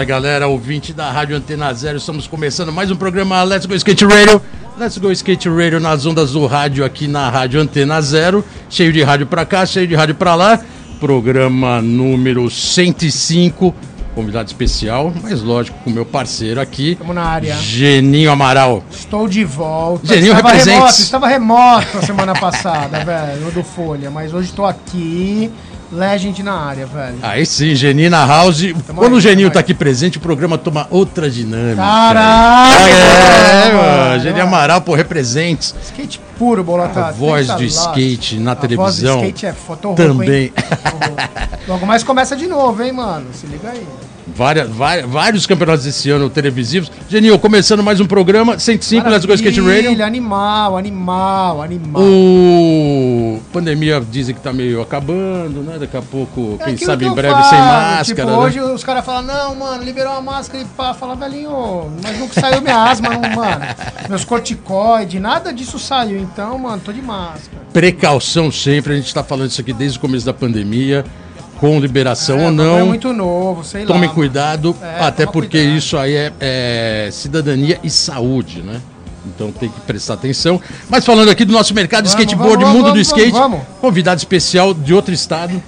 Aí, galera, ouvinte da Rádio Antena Zero. Estamos começando mais um programa Let's Go Skate Radio. Let's Go Skate Radio nas ondas do rádio aqui na Rádio Antena Zero. Cheio de rádio pra cá, cheio de rádio pra lá. Programa número 105. Convidado especial, mas lógico, com meu parceiro aqui, Tamo na área. Geninho Amaral. Estou de volta. Geninho estava represente. remoto, estava remoto a semana passada, velho, do Folha, mas hoje estou aqui, Legend na área, velho. Aí sim, Geninho na house. Quando aí, o Geninho tamo tá aqui presente, o programa toma outra dinâmica. Caralho! É, mano. mano. Geninho Amaral, pô, represente. Skate puro, bolotado. A voz do skate na A televisão. voz do skate é foto Também. Logo mais começa de novo, hein, mano? Se liga aí. Várias, várias- vários campeonatos esse ano televisivos. Geninho, começando mais um programa, 105, Let's Go Skate Radio. Animal, animal, animal. O pandemia dizem que tá meio acabando, né? Daqui a pouco, É quem sabe que em breve falo, sem máscara, Tipo, né? hoje os caras falam, não, mano, liberou a máscara e pá, fala, velhinho, mas nunca saiu minha asma, não, mano. Meus corticoides, nada disso saiu, então, mano, tô de máscara. Precaução sempre, a gente tá falando isso aqui desde o começo da pandemia, com liberação ou É não. muito novo, sei lá. Tomem mano. cuidado, É, até porque cuidado. isso aí é, é cidadania e saúde, né? Então tem que prestar atenção. Mas falando aqui do nosso mercado Vamos, skateboard, vamos, mundo vamos, do skate, convidado especial de outro estado.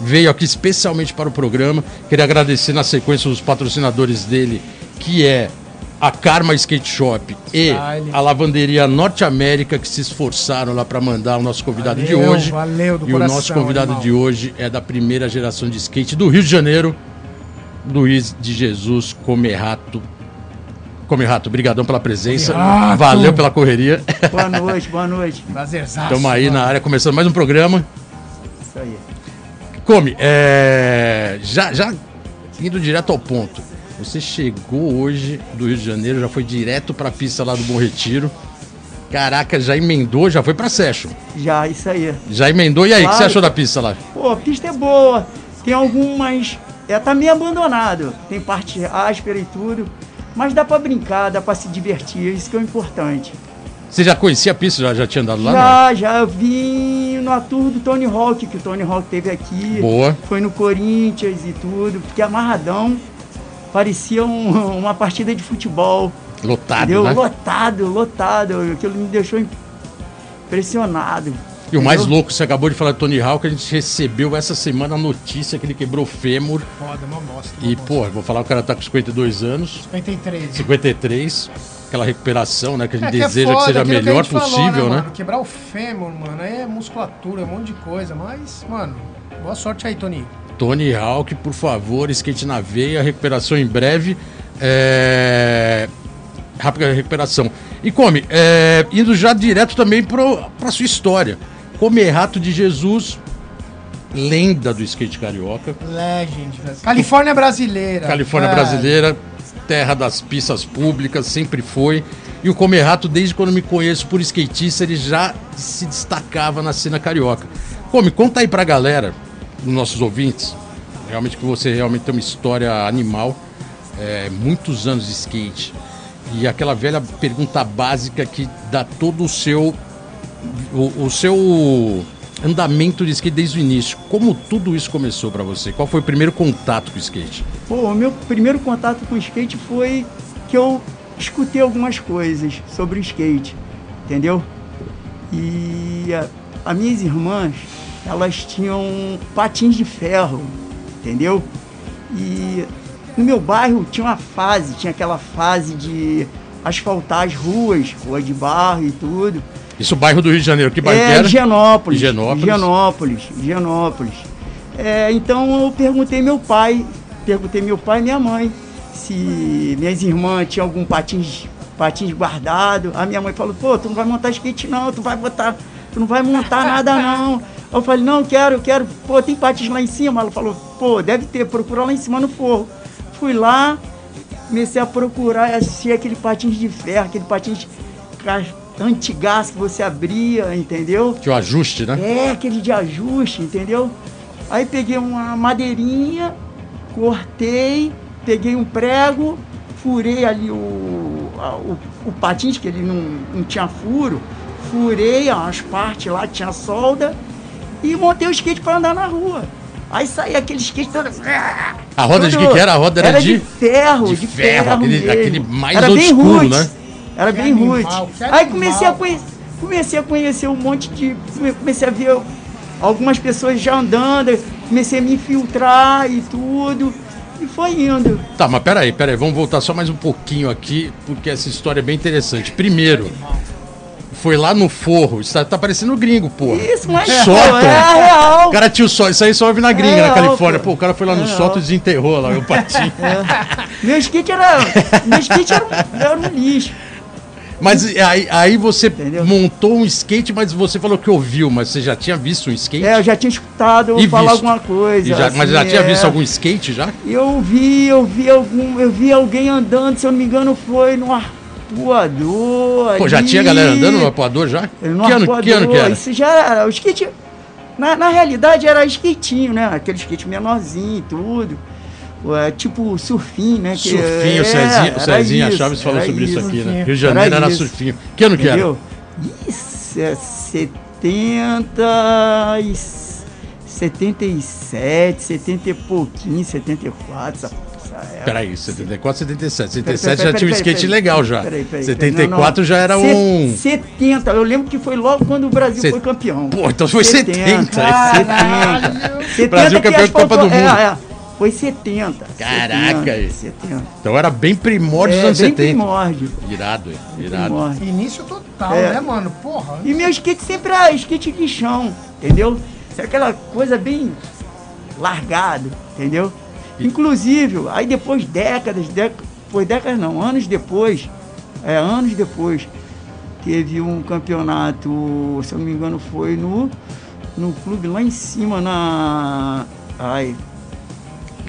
Veio aqui especialmente para o programa. Queria agradecer na sequência os patrocinadores dele, que é a Karma Skate Shop e Style. a Lavanderia Norte América, que se esforçaram lá para mandar o nosso convidado de Valeu, hoje. valeu do e o coração, nosso convidado animal. de hoje é da primeira geração de skate do Rio de Janeiro, Luiz de Jesus Comerato. Comerato, brigadão pela presença. Comerato. Valeu pela correria. Boa noite, boa noite. Prazerzaço. Estamos aí mano. na área, começando mais um programa. Isso aí. Come, é... já, já indo direto ao ponto. Você chegou hoje do Rio de Janeiro, já foi direto pra pista lá do Bom Retiro. Caraca, já emendou, já foi pra session. Já, isso aí. Já emendou, e aí, o que Claro. você achou da pista lá? Pô, a pista é boa. Tem algumas. É, tá meio abandonado. Tem parte áspera e tudo. Mas dá pra brincar, dá pra se divertir. Isso que é o importante. Você já conhecia a pista, já, já tinha andado lá? já, já eu vim no tour do Tony Hawk, que o Tony Hawk teve aqui. Boa. Foi no Corinthians e tudo. Fiquei amarradão. Parecia um- uma partida de futebol. Lotado, Entendeu? né? Lotado, lotado. Aquilo me deixou impressionado. E o mais Entendeu? louco, você acabou de falar do Tony Hawk, a gente recebeu essa semana a notícia que ele quebrou o fêmur. Foda, uma bosta. E, pô, vou falar, o cara tá com 52 anos, 53. 53, aquela recuperação, né, que a gente É que é deseja que foda, seja a aquilo que a melhor gente falou, possível, né? mano? Quebrar o fêmur, mano, aí é musculatura, é um monte de coisa, mas, mano, boa sorte aí, Tony. Tony Hawk, por favor, skate na veia, recuperação em breve. É... Rápida recuperação. E come, é, indo já direto também pro, pra sua história. Comerato de Jesus, lenda do skate carioca. Legend. Califórnia brasileira. Califórnia velho. brasileira, terra das pistas públicas, sempre foi. E o Comerato, desde quando me conheço por skatista, ele já se destacava na cena carioca. Come, conta aí pra galera, os nossos ouvintes, realmente que você realmente tem uma história animal, é, muitos anos de skate. E aquela velha pergunta básica que dá todo o seu o, o seu andamento de skate desde o início. Como tudo isso começou pra você? Qual foi o primeiro contato com o skate? Pô, o meu primeiro contato com o skate foi que eu escutei algumas coisas sobre o skate, entendeu? E a, as minhas irmãs, elas tinham patins de ferro, entendeu? E no meu bairro tinha uma fase, tinha aquela fase de asfaltar as ruas, rua de barro e tudo. Isso, bairro do Rio de Janeiro. Que bairro que É, era? Higienópolis. Higienópolis. Higienópolis. Higienópolis. É, então eu perguntei meu pai, perguntei meu pai e minha mãe se minhas irmãs tinham algum patins, patins guardado. A minha mãe falou, pô, tu não vai montar skate não, tu vai botar, tu não vai montar nada não. Eu falei, não, quero, quero. Pô, tem patins lá em cima? Ela falou, pô, deve ter, procura lá em cima no forro. Fui lá, comecei a procurar, achei aquele patins de ferro, aquele patins antigás que você abria, entendeu? Que o ajuste, né? É, aquele de ajuste, entendeu? Aí peguei uma madeirinha, cortei, peguei um prego, furei ali o, o, o patins, que ele não, não tinha furo, furei as partes lá tinha solda e montei o skate para andar na rua. Aí saía aquele skate todo. A roda de todo- que que era? A roda era de- ferro, de de, ferro, ferro, aquele- mesmo. aquele mais era bem roots, né? Era Que bem que Aí comecei a, conhecer, comecei a conhecer um monte de. Comecei a ver algumas pessoas já andando, comecei a me infiltrar e tudo. E foi indo. Tá, mas peraí, peraí, vamos voltar só mais um pouquinho aqui, porque essa história é bem interessante. Primeiro, foi lá no forro, isso tá, tá parecendo gringo, pô. Isso, mas Sótão. pô, é real. O cara tinha o só, isso aí só ouve na gringa, É, na Califórnia. pô. Pô, o cara foi lá no É, sótão ó. e desenterrou lá o patinho. Meu skate era. Meu skate era, era um lixo. Mas aí, aí você Entendeu? montou um skate, mas você falou que ouviu, mas você já tinha visto um skate? É, eu já tinha escutado E falar visto. alguma coisa. Já- mas assim, já tinha é. visto algum skate já? Eu vi, eu vi algum, eu vi alguém andando, se eu não me engano, foi no arpoador. Pô, já ali. tinha galera andando no apoador já? No que, ano, arpoador. que ano que era? Isso já era. O skate. Na, na realidade era skatinho, né? Aquele skate menorzinho e tudo. É, tipo surfinho, né? Que, Surfinho, é, o Cezinha, o Cezinha isso, Chaves falou sobre isso, isso. aqui, né? Rio de Janeiro Era era, surfinho. Que ano que era? Entendeu? Isso é 70 e 77, 70 e pouquinho, 74, essa, essa época. Peraí, 74, 77. Peraí, 77 peraí, já tinha um peraí, skate peraí, legal já. peraí, peraí, peraí, 74 não, não. já era um. 70, eu lembro que foi logo quando o Brasil Set- foi campeão. Pô, então foi 70. 70. 70 Brasil que campeão de Copa do Mundo. É, é, foi 70. Caraca, 70, aí. 70. Então era bem primórdio dos É, anos bem 70. primórdio. Irado, hein? irado. primórdio. Início total, É. né, mano? Porra. E meu skate sempre era skate de chão, entendeu? É aquela coisa bem largado, entendeu? Inclusive, aí depois décadas, foi décadas não, anos depois, é, anos depois, teve um campeonato, se eu não me engano, foi no, no clube lá em cima, na. Ai,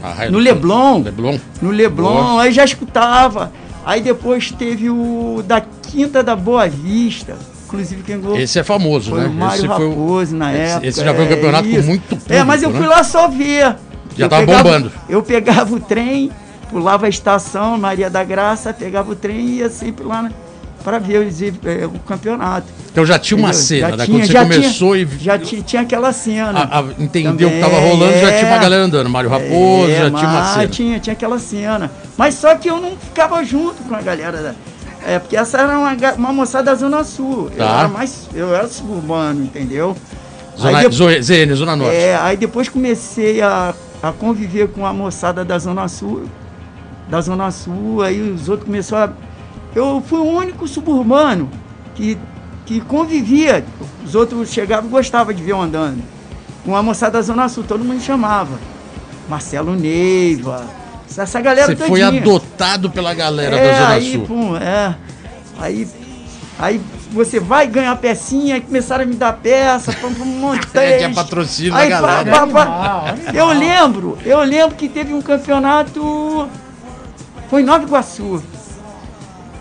Ah, no Leblon. Leblon. no Leblon, Boa. aí já escutava. Aí depois teve o da Quinta da Boa Vista. Inclusive quem ganhou Esse é famoso, foi né? o Mário esse foi o- Raposo na esse- época. esse já foi um é campeonato com isso. muito É, mas eu público, fui né? lá só ver. Já Eu tava pegava- bombando. Eu pegava o trem, pulava a estação, Maria da Graça, pegava o trem e ia sempre lá para ver os, eh, o campeonato. Então já tinha uma cena, Já né? tinha- Quando você já começou tinha, e Já tinha, tinha aquela cena. a- a- entendeu o que Também, tava rolando, já tinha uma é. galera andando. Mário Raposo, É, já tinha uma cena. Tinha, tinha aquela cena. Mas só que eu não ficava junto com a galera da. É, porque essa era uma, uma moçada da Zona Sul. Eu Tá. era mais. Eu era suburbano, entendeu? Zona, Aí depois- Zo- ZN, Zona Norte. é, aí depois comecei a, a conviver com a moçada da Zona Sul, da Zona Sul, aí os outros começaram a. Eu fui o único suburbano que, que convivia. Os outros chegavam e gostavam de ver eu andando. Com a moçada da Zona Sul, todo mundo chamava. Marcelo Neiva, essa galera Você foi todinha. adotado pela galera É, da Zona aí, Sul. pum, é. Aí, aí você vai ganhar pecinha, aí começaram a me dar peça, pum, pum, montei. Tinha patrocínio da Aí, galera. pá, pá, pá. Eu lembro, eu lembro que teve um campeonato. Foi em Nova Iguaçu.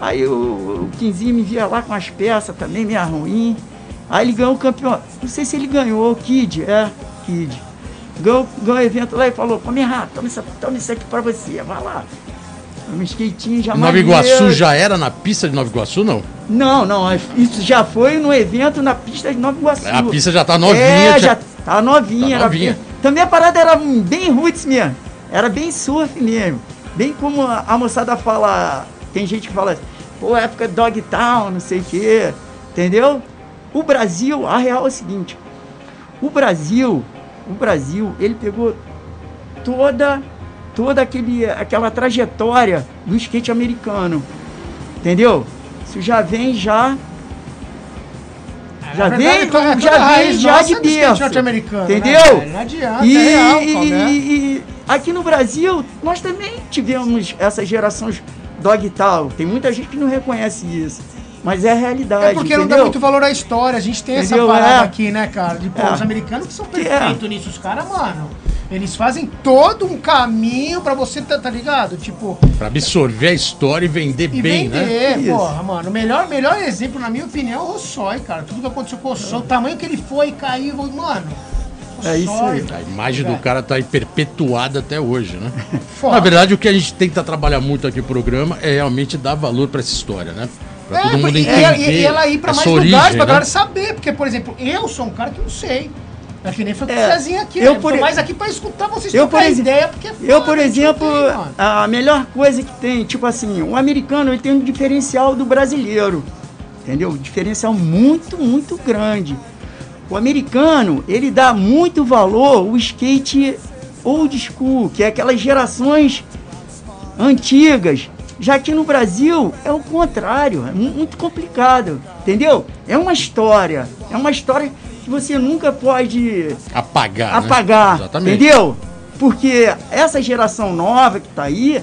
Aí o, o Quinzinho me via lá com as peças também, meio ruim. Aí ele ganhou o campeonato. Não sei se ele ganhou, o Kid, é, Kid. Ganhou, ganhou o evento lá e falou, come errado, toma isso, toma isso aqui pra você, vai lá. Um skatinho já Nova. Iguaçu já era na pista de Nova Iguaçu, não? Não, não, isso já foi no evento na pista de Nova Iguaçu. A pista já tá novinha. É, já tá novinha. Tá novinha. também a parada era bem roots mesmo. Era bem surf mesmo. Bem como a, a moçada fala. Tem gente que fala, pô, época Dogtown, não sei o quê. Entendeu? O Brasil, a real é o seguinte. O Brasil, o Brasil, ele pegou toda toda aquele, aquela trajetória do skate americano. Entendeu? Isso já vem já já Na verdade, vem, é toda já a vem já de berço. né, Entendeu? velho? Não adianta, e, é real, e- Paulo, é. e- aqui no Brasil, nós também tivemos essas gerações dog tal. Tem muita gente que não reconhece isso. Mas é a realidade. É porque não dá entendeu? muito valor à história. A gente tem Entendeu? essa parada É. aqui, né, cara? De, pô, É. os americanos que são Que é. perfeitos nisso. Os caras, mano, eles fazem todo um caminho pra você, tá, tá ligado? Tipo, Pra absorver a história e vender e bem, né? vender, Isso. porra, mano. O melhor, melhor exemplo, na minha opinião, é o Rossói, cara. Tudo que aconteceu com o Rossói, o tamanho que ele foi e caiu, mano. É isso aí. A imagem do cara tá aí perpetuada até hoje, né? Foda. Na verdade, o que a gente tenta trabalhar muito aqui no programa é realmente dar valor pra essa história, né? Pra todo mundo É, e- entender. E, e ela ir pra mais origem, lugares pra né? galera saber. Porque, por exemplo, eu sou um cara que não sei. É que nem foi com o É, Cezinha aqui, eu né? por- mais aqui pra escutar vocês Eu, por ideia, porque é Eu, foda, por a gente exemplo, tem, a melhor coisa que tem, tipo assim, o americano ele tem um diferencial do brasileiro. Entendeu? Um diferencial muito, muito grande. O americano, ele dá muito valor ao skate old school, que é aquelas gerações antigas. Já que no Brasil é o contrário, é mu- muito complicado, entendeu? É uma história, é uma história que você nunca pode Apagar. né? apagar, Exatamente. entendeu? Porque essa geração nova que tá aí,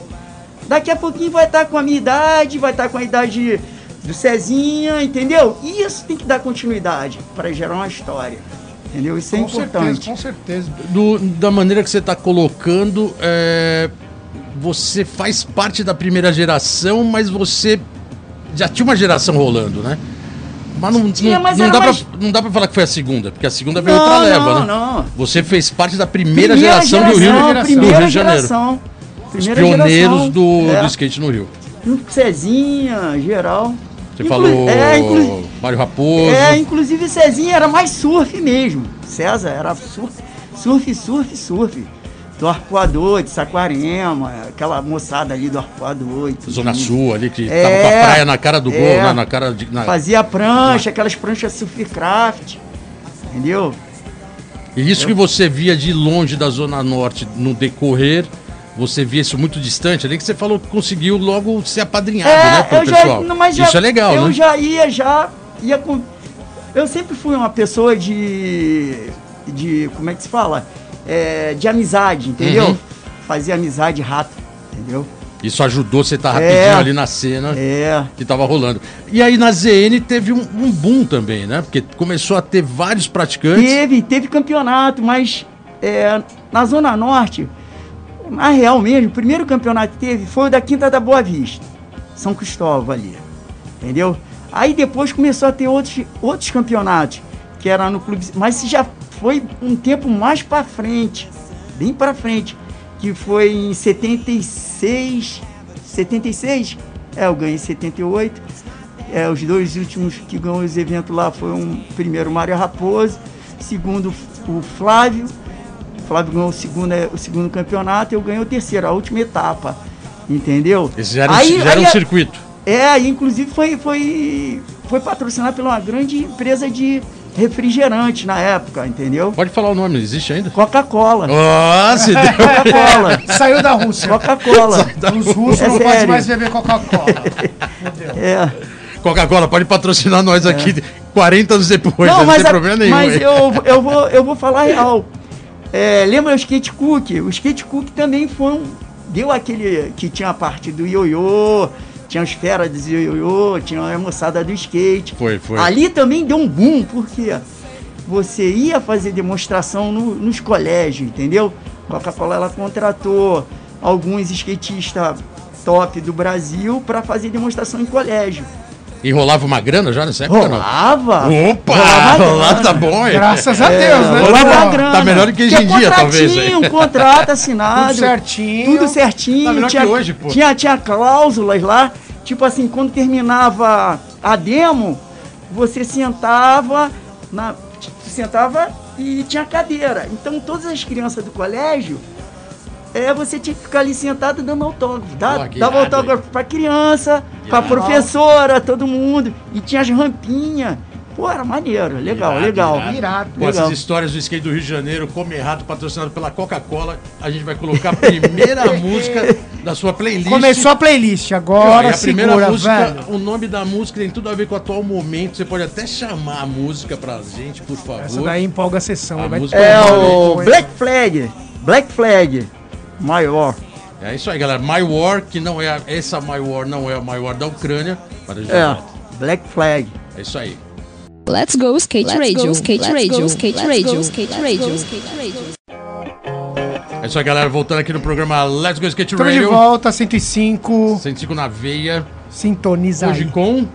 daqui a pouquinho vai estar com a minha idade, vai estar com a idade do Cezinha, entendeu? E isso tem que dar continuidade para gerar uma história, entendeu? Isso é com certeza, importante. com certeza. Do- da maneira que você está colocando, é, você faz parte da primeira geração, mas você já tinha uma geração rolando, né? Mas não, não, mas não dá mais- pra, não dá pra falar que foi a segunda, porque a segunda veio Não, outra leva, não, né? não. Você fez parte da primeira, geração, do Rio, geração, do primeira Rio de Janeiro. geração. Os Primeira pioneiros geração, do, é, do skate no Rio. com Cezinha, geral. Você Inclu- falou É, inclu- Mário Raposo. É, inclusive Cezinha era mais surf mesmo. César era surf, surf, surf, surf. Do Arpoador, de Saquarema, aquela moçada ali do Arpoador. Zona Sul ali, que É, tava com a praia na cara do gol, é. né? na cara de. na- Fazia prancha, aquelas pranchas surfcraft. Entendeu? E isso que você via de longe da Zona Norte no decorrer, você via isso muito distante ali, que você falou que conseguiu logo ser apadrinhado, né, É, eu já, pessoal. não, mas já, isso é legal, eu né? já ia, já ia com. Eu sempre fui uma pessoa de. de. como é que se fala? É, de amizade, entendeu? Uhum. Fazia amizade rápido, entendeu? Isso ajudou você estar É. rapidinho ali na cena É. que tava rolando. E aí na ZN teve um, um boom também, né? Porque começou a ter vários praticantes. Teve, teve campeonato, mas é, na Zona Norte, na real mesmo, o primeiro campeonato que teve foi o da Quinta da Boa Vista, São Cristóvão ali, entendeu? Aí depois começou a ter outros, outros campeonatos, que era no clube, mas já foi um tempo mais pra frente, bem pra frente, que foi em 76, 76, é, eu ganhei em 78, é, os dois últimos que ganhou os eventos lá foi um primeiro Mário Raposo, segundo o Flávio. O Flávio ganhou o segundo, é, o segundo campeonato, eu ganhei o terceiro, a última etapa. Entendeu? Esse já era, um- Aí- já era aí um circuito. É, inclusive foi, foi, foi patrocinado por uma grande empresa de refrigerante na época, entendeu? Pode falar o nome, existe ainda? Coca-Cola. Nossa, deu. Coca-Cola. Saiu da Rússia. Coca-Cola. Os russos É não podem mais beber Coca-Cola. É. Coca-Cola, pode patrocinar nós aqui 40 anos depois, Não, não, mas, tem a- problema nenhum. mas aí. eu, eu, vou, eu vou falar real. É, lembra o Skate Cook? O Skate Cook também foi um. Deu aquele. que tinha a parte do ioiô, tinha os feras do ioiô, tinha a moçada do skate. Foi, foi. Ali também deu um boom, porque você ia fazer demonstração no- nos colégios, entendeu? Coca-Cola ela contratou alguns skatistas top do Brasil para fazer demonstração em colégio. E rolava uma grana já nessa época? não? Rolava! Opa! Rolava tá bom, hein? Graças a Deus, né? Rolava uma grana. Tá melhor do que hoje em Tinha dia, talvez, contratinho, aí. Um contrato assinado. Tudo certinho. Tudo certinho. Tá melhor tinha, que hoje, pô. Tinha, tinha cláusulas lá. Tipo assim, quando terminava a demo, você sentava, na, sentava e tinha cadeira. Então todas as crianças do colégio, é, você tinha que ficar ali sentado dando autógrafo. Dá, Pô, que dava autógrafo pra criança, pra irado. professora, todo mundo. E tinha as rampinhas. Pô, era maneiro, legal, Irado, legal. irado. Irado. Com essas histórias do skate do Rio de Janeiro, come errado, patrocinado pela Coca-Cola, a gente vai colocar a primeira música da sua playlist. Começou a playlist, agora e a primeira segura, música, velho. o nome da música tem tudo a ver com o atual momento. Você pode até chamar a música pra gente, por favor. Essa daí empolga a sessão. A vai É tomar o. Black Flag. Black Flag. Maior. É isso aí, galera. My War, que não é a- essa My War não é a My War da Ucrânia, mas a gente É. Black Flag. É isso aí. Let's go skate Let's radio, go, skate let's radio, go, skate let's radio, go, skate radio, skate radio. É isso aí, galera. Voltando aqui no programa Let's Go Skate Estamos de Radio. volta, 105. 105 na veia. Sintoniza Hoje aí. com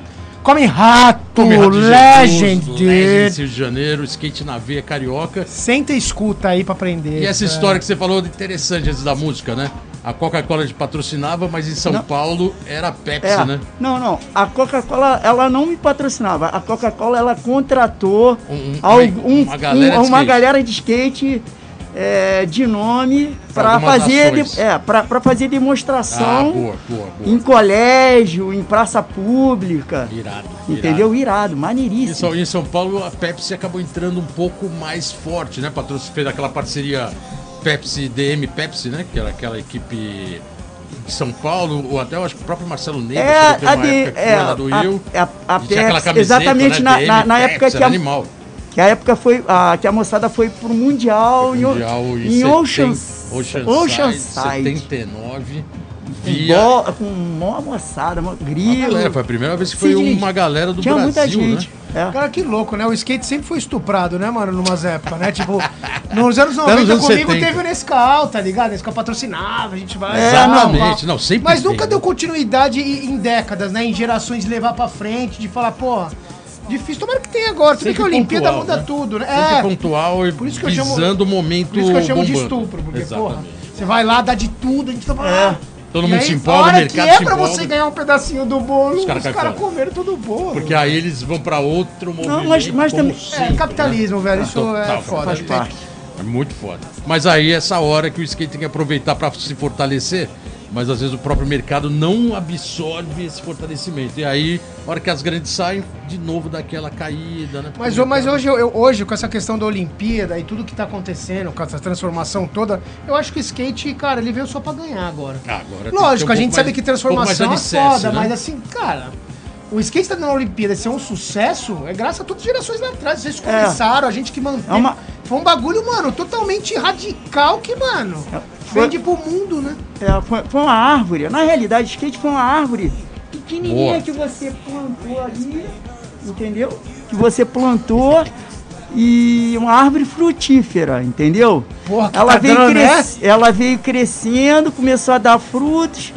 Come Rato, Tommy Rato Legend. Legend Rio de Janeiro, skate na veia carioca. Senta e escuta aí pra aprender. E essa É. história que você falou interessante antes da música, né? A Coca-Cola te patrocinava, mas em São Não. Paulo era Pepsi, É, né? não, não. A Coca-Cola, ela não me patrocinava. A Coca-Cola, ela contratou Um- um- algum- uma galera um- uma galera de skate é, de nome para fazer, de- é, pra, pra fazer Ah, demonstração boa, boa, boa. em colégio, em praça pública. Irado. Entendeu? Irado, maneiríssimo. em São Paulo, a Pepsi acabou entrando um pouco mais forte, né? Patrocínio fez aquela parceria Pepsi DM Pepsi, né? Que era aquela equipe de São Paulo, ou até eu acho que o próprio Marcelo Neves É, a uma de, época que é, lá do a, Rio. a, a aquela Pepsi, camiseta, exatamente né, na, na, na Pepsi, época que a, animal. Que a época foi a, que a moçada foi pro mundial, em, Mundial em Ocean, Oceanside, Oceanside. 79. com, Via. bo- com mó moçada, mó Uma grilo. galera, foi a primeira vez que foi Sidney, uma galera do Tinha Brasil, muita gente. né? é. Cara, que louco, né? O skate sempre foi estuprado, né, mano? Numas épocas, né? Tipo, nos anos 90 Anos comigo 70. teve o Nescau, tá ligado? Nescau patrocinava, a gente vai. É, Exatamente. Não, sempre Mas tem, nunca né? deu continuidade em em décadas, né? Em gerações de levar pra frente, de falar, pô, difícil. Tomara que tenha agora. Tudo Sempre que a Olimpíada pontual, muda né? tudo, né? Sempre É, pontual e Por isso que eu chamo- o momento por isso que eu chamo de bombando. estupro, porque, porra, Exatamente. você vai lá, dá de tudo, a gente tá falando. É. Todo E mundo aí, se empolga, o hora mercado que é se pra empolga. você ganhar um pedacinho do bolo, Os os caras fora. comeram todo o bolo. Porque aí eles vão pra outro movimento. mas- mas como também- sempre, É, capitalismo, velho, isso Total, é foda. Faz parte. É muito foda. Mas aí essa hora que o skate tem que aproveitar pra se fortalecer, mas às vezes o próprio mercado não absorve esse fortalecimento. E aí, a hora que as grandes saem, de novo dá aquela caída, né? Mas, mas hoje, eu, hoje, com essa questão da Olimpíada e tudo que tá acontecendo, com essa transformação toda, eu acho que o skate, cara, ele veio só pra ganhar agora. Ah, agora Lógico, um a gente pouco sabe mais- que um mais transformação é alicerce, foda, né? mas assim, cara, o skate tá na Olimpíada ser um sucesso é graças a todas as gerações lá atrás. Vocês começaram, a gente que manteve. É uma- Foi um bagulho, mano, totalmente radical que, mano, Foi- vende pro mundo, né? É, foi, foi uma árvore. Na realidade, o skate foi uma árvore pequenininha Boa. que você plantou ali, entendeu? Que você plantou e uma árvore frutífera, entendeu? Porra, que ela, tá veio né? ela veio crescendo, começou a dar frutos,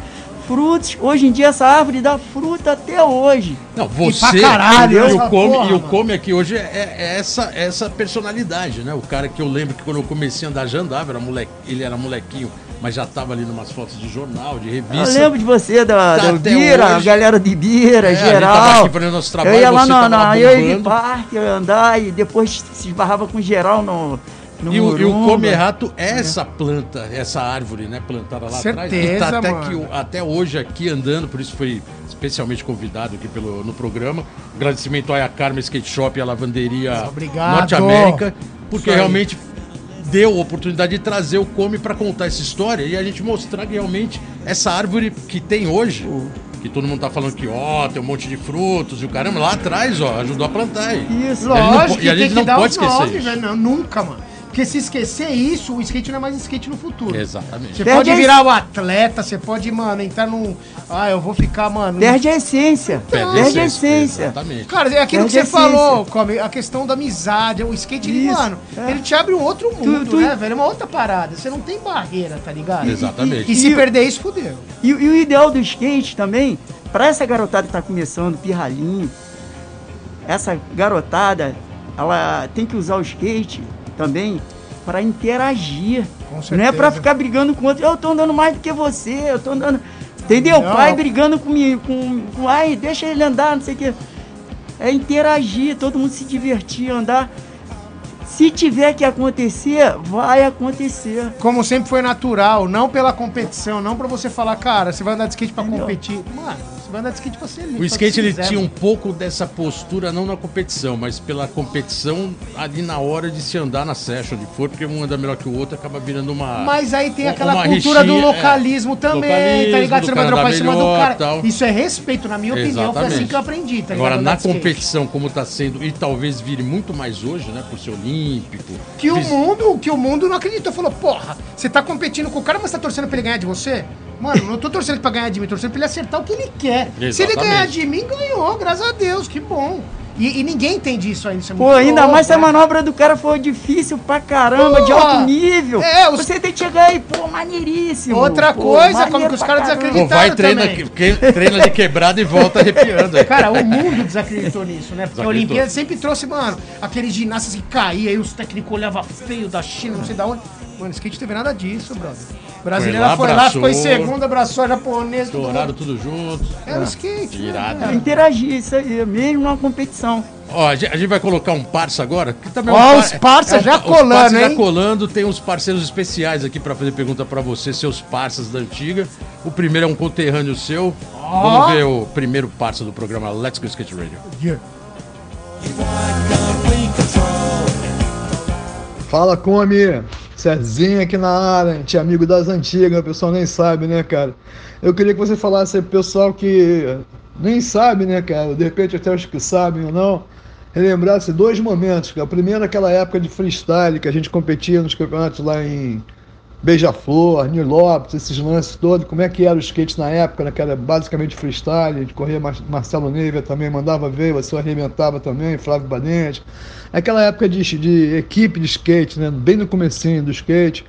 frutos. Hoje em dia essa árvore dá fruta até hoje. Não, E você pra caralho, e, o come, porra, e o come aqui hoje é, é essa, essa personalidade, né? O cara que eu lembro que quando eu comecei a andar já andava, era moleque, ele era molequinho, mas já tava ali numas fotos de jornal, de Eu revista. lembro de você, da, Tá da até Ibira, a galera de Ibira, É, geral. aqui fazendo nosso trabalho, eu ia lá na, na eu ia de parque, eu ia andar e depois se esbarrava com geral no E o, e o Murumba. come-rato é essa planta, essa árvore, né? Plantada lá atrás. E Certeza, tá até, mano. que até hoje aqui andando, por isso foi especialmente convidado aqui pelo, no programa. Agradecimento à Karma Skate Shop e à lavanderia Obrigado. Norte América, porque realmente deu a oportunidade de trazer o Come para contar essa história e a gente mostrar que realmente essa árvore que tem hoje, que todo mundo tá falando que, ó, tem um monte de frutos e o caramba, lá atrás, ó, ajudou a plantar aí. Isso. E a gente não Lógico po- e a gente não pode esquecer nomes, isso. velho. Não, nunca, mano. Porque se esquecer isso, o skate não é mais skate no futuro. Exatamente. Você Perde pode a virar o atleta, você pode, mano, entrar num. Ah, eu vou ficar, mano. Perde a essência. Perde Perde, a a essência. Exatamente. Cara, é aquilo que Perde você a essência. falou, Come, a questão da amizade, o skate, ele, Isso, mano, é. ele te abre um outro mundo, tu- né, velho? É uma outra parada. Você não tem barreira, tá ligado? Exatamente. E se E- perder isso, fudeu. E, e o ideal do skate também, para essa garotada que tá começando, pirralhinho, essa garotada, ela tem que usar o skate também para interagir. Com Não é para ficar brigando com outro. Eu tô andando mais do que você, eu tô andando. Entendeu? Não. Pai brigando comigo, com, com. Ai, deixa ele andar, não sei o quê. É interagir, todo mundo se divertir, andar. Se tiver que acontecer, vai acontecer. Como sempre foi natural, não pela competição, não pra você falar, cara, você vai andar de skate Entendeu? competir. Mano, você vai andar de skate livre. O skate ele tinha um pouco dessa postura, não na competição, mas pela competição ali na hora de se andar na session, onde for, porque um anda melhor que o outro acaba virando uma. Mas aí tem aquela cultura do rixinha, localismo é. também, Localismo, tá ligado? do Você não vai dropar em cima do cara. tal. Isso é respeito, na minha opinião, foi assim Exatamente. que eu aprendi, tá ligado? Agora, na de competição, como tá sendo, e talvez vire muito mais hoje, né? Por ser olímpico. Que o fiz- mundo, que o mundo não acreditou. Falou, porra, você tá competindo com o cara, mas tá torcendo pra ele ganhar de você? Mano, não tô torcendo pra ganhar de mim, tô torcendo pra ele acertar o que ele quer. Se ele Exatamente. ganhar de mim, ganhou, graças a Deus, que bom. E, e ninguém entende isso ainda. Isso é Pô, muito ainda louco, mais se a né? manobra do cara for difícil pra caramba, de Pô, alto nível. é, os- Você tem que chegar aí, pô, maneiríssimo. Outra pô, coisa, como que os caras caramba. desacreditam. Pô, vai, treina, também. que- treina de quebrada e volta arrepiando. aí. Cara, o mundo desacreditou nisso, né? Porque a. Olimpíada sempre trouxe, mano, aqueles ginastas que caíam, aí os técnicos olhavam feio da China, não sei da onde. Mano, skate teve nada disso, brother. Brasileira lá, foi lá, ficou em abraçou. segundo, abraçou a japonesa. Estouraram tudo junto. É o skate. né, Irado. cara? Interagir, isso aí, mesmo numa competição. Ó, a gente vai colocar um parça agora. Que também é Ó, um os parça já os colando, parça já hein? colando. Tem uns parceiros especiais aqui pra fazer pergunta pra você, seus parças da antiga. O primeiro é um conterrâneo seu. Vamos ver o primeiro parça do programa Let's Go Skate Radio. Yeah. Fala, Come! Cezinha aqui na área, gente é amigo das antigas, o pessoal nem sabe, né, cara? Eu queria que você falasse pro pessoal que nem sabe, né, cara? De repente até os que sabem ou não, relembrasse dois momentos, cara. Primeiro, aquela época de freestyle, que a gente competia nos campeonatos lá em Beija-Flor, Nilópolis, esses lances todos, como é que era o skate na época, né, que era basicamente freestyle, corria Mar Marcelo Neiva também, mandava ver, você arrebentava também, Flávio Badente. Aquela época de, de equipe de skate, né, bem no comecinho do skate.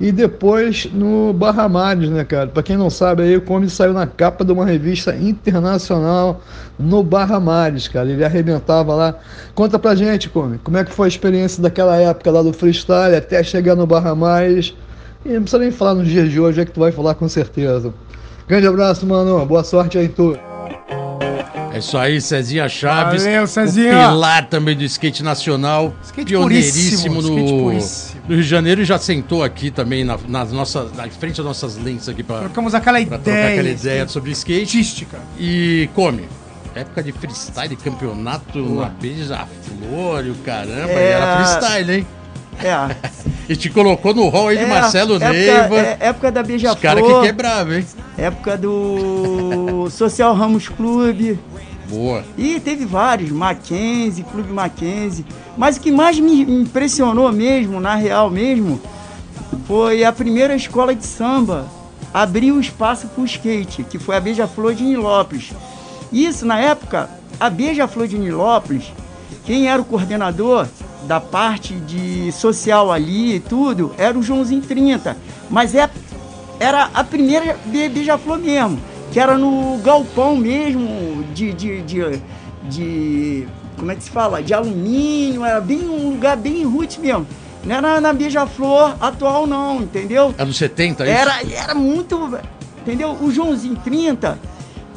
E depois no Barra Mares, né, cara? Pra quem não sabe, aí o Come saiu na capa de uma revista internacional no Barra Mares, cara. Ele arrebentava lá. Conta pra gente, Come, como é que foi a experiência daquela época lá do freestyle até chegar no Barra Mares. E não precisa nem falar nos dias de hoje, é que tu vai falar com certeza. Grande abraço, mano. Boa sorte aí em tudo. É isso aí, Cezinha Chaves. Valeu, O Cezinha. pilar também do skate nacional. Skate pioneiríssimo no, skate puríssimo. no Rio de Janeiro e já sentou aqui também na, nas nossas, na frente das nossas lentes aqui pra, Trocamos aquela pra trocar ideia. aquela ideia sobre skate. artística. E come. Época de freestyle, campeonato na Beija-Flor e o caramba. É. E era freestyle, hein? É. E te colocou no hall aí de É, Marcelo época, Neiva. é, época da Os caras que Beija-Flor, quebravam, hein? época do Social Ramos Clube. Boa. E teve vários, Mackenzie, Clube Mackenzie. Mas o que mais me impressionou mesmo, na real mesmo, foi a primeira escola de samba abrir o espaço para o skate, que foi a Beija-Flor de Nilópolis. Isso, na época, a Beija-Flor de Nilópolis, quem era o coordenador da parte de social ali e tudo, era o Joãozinho 30. Mas é, era a primeira Be- Beija-Flor mesmo, que era no galpão mesmo, de, de, de, de- Como é que se fala? De alumínio, era bem um lugar bem roots mesmo. Não era na Beija-Flor atual, não, entendeu? É nos 70, isso? Era, era muito. Entendeu? O Joãozinho 30,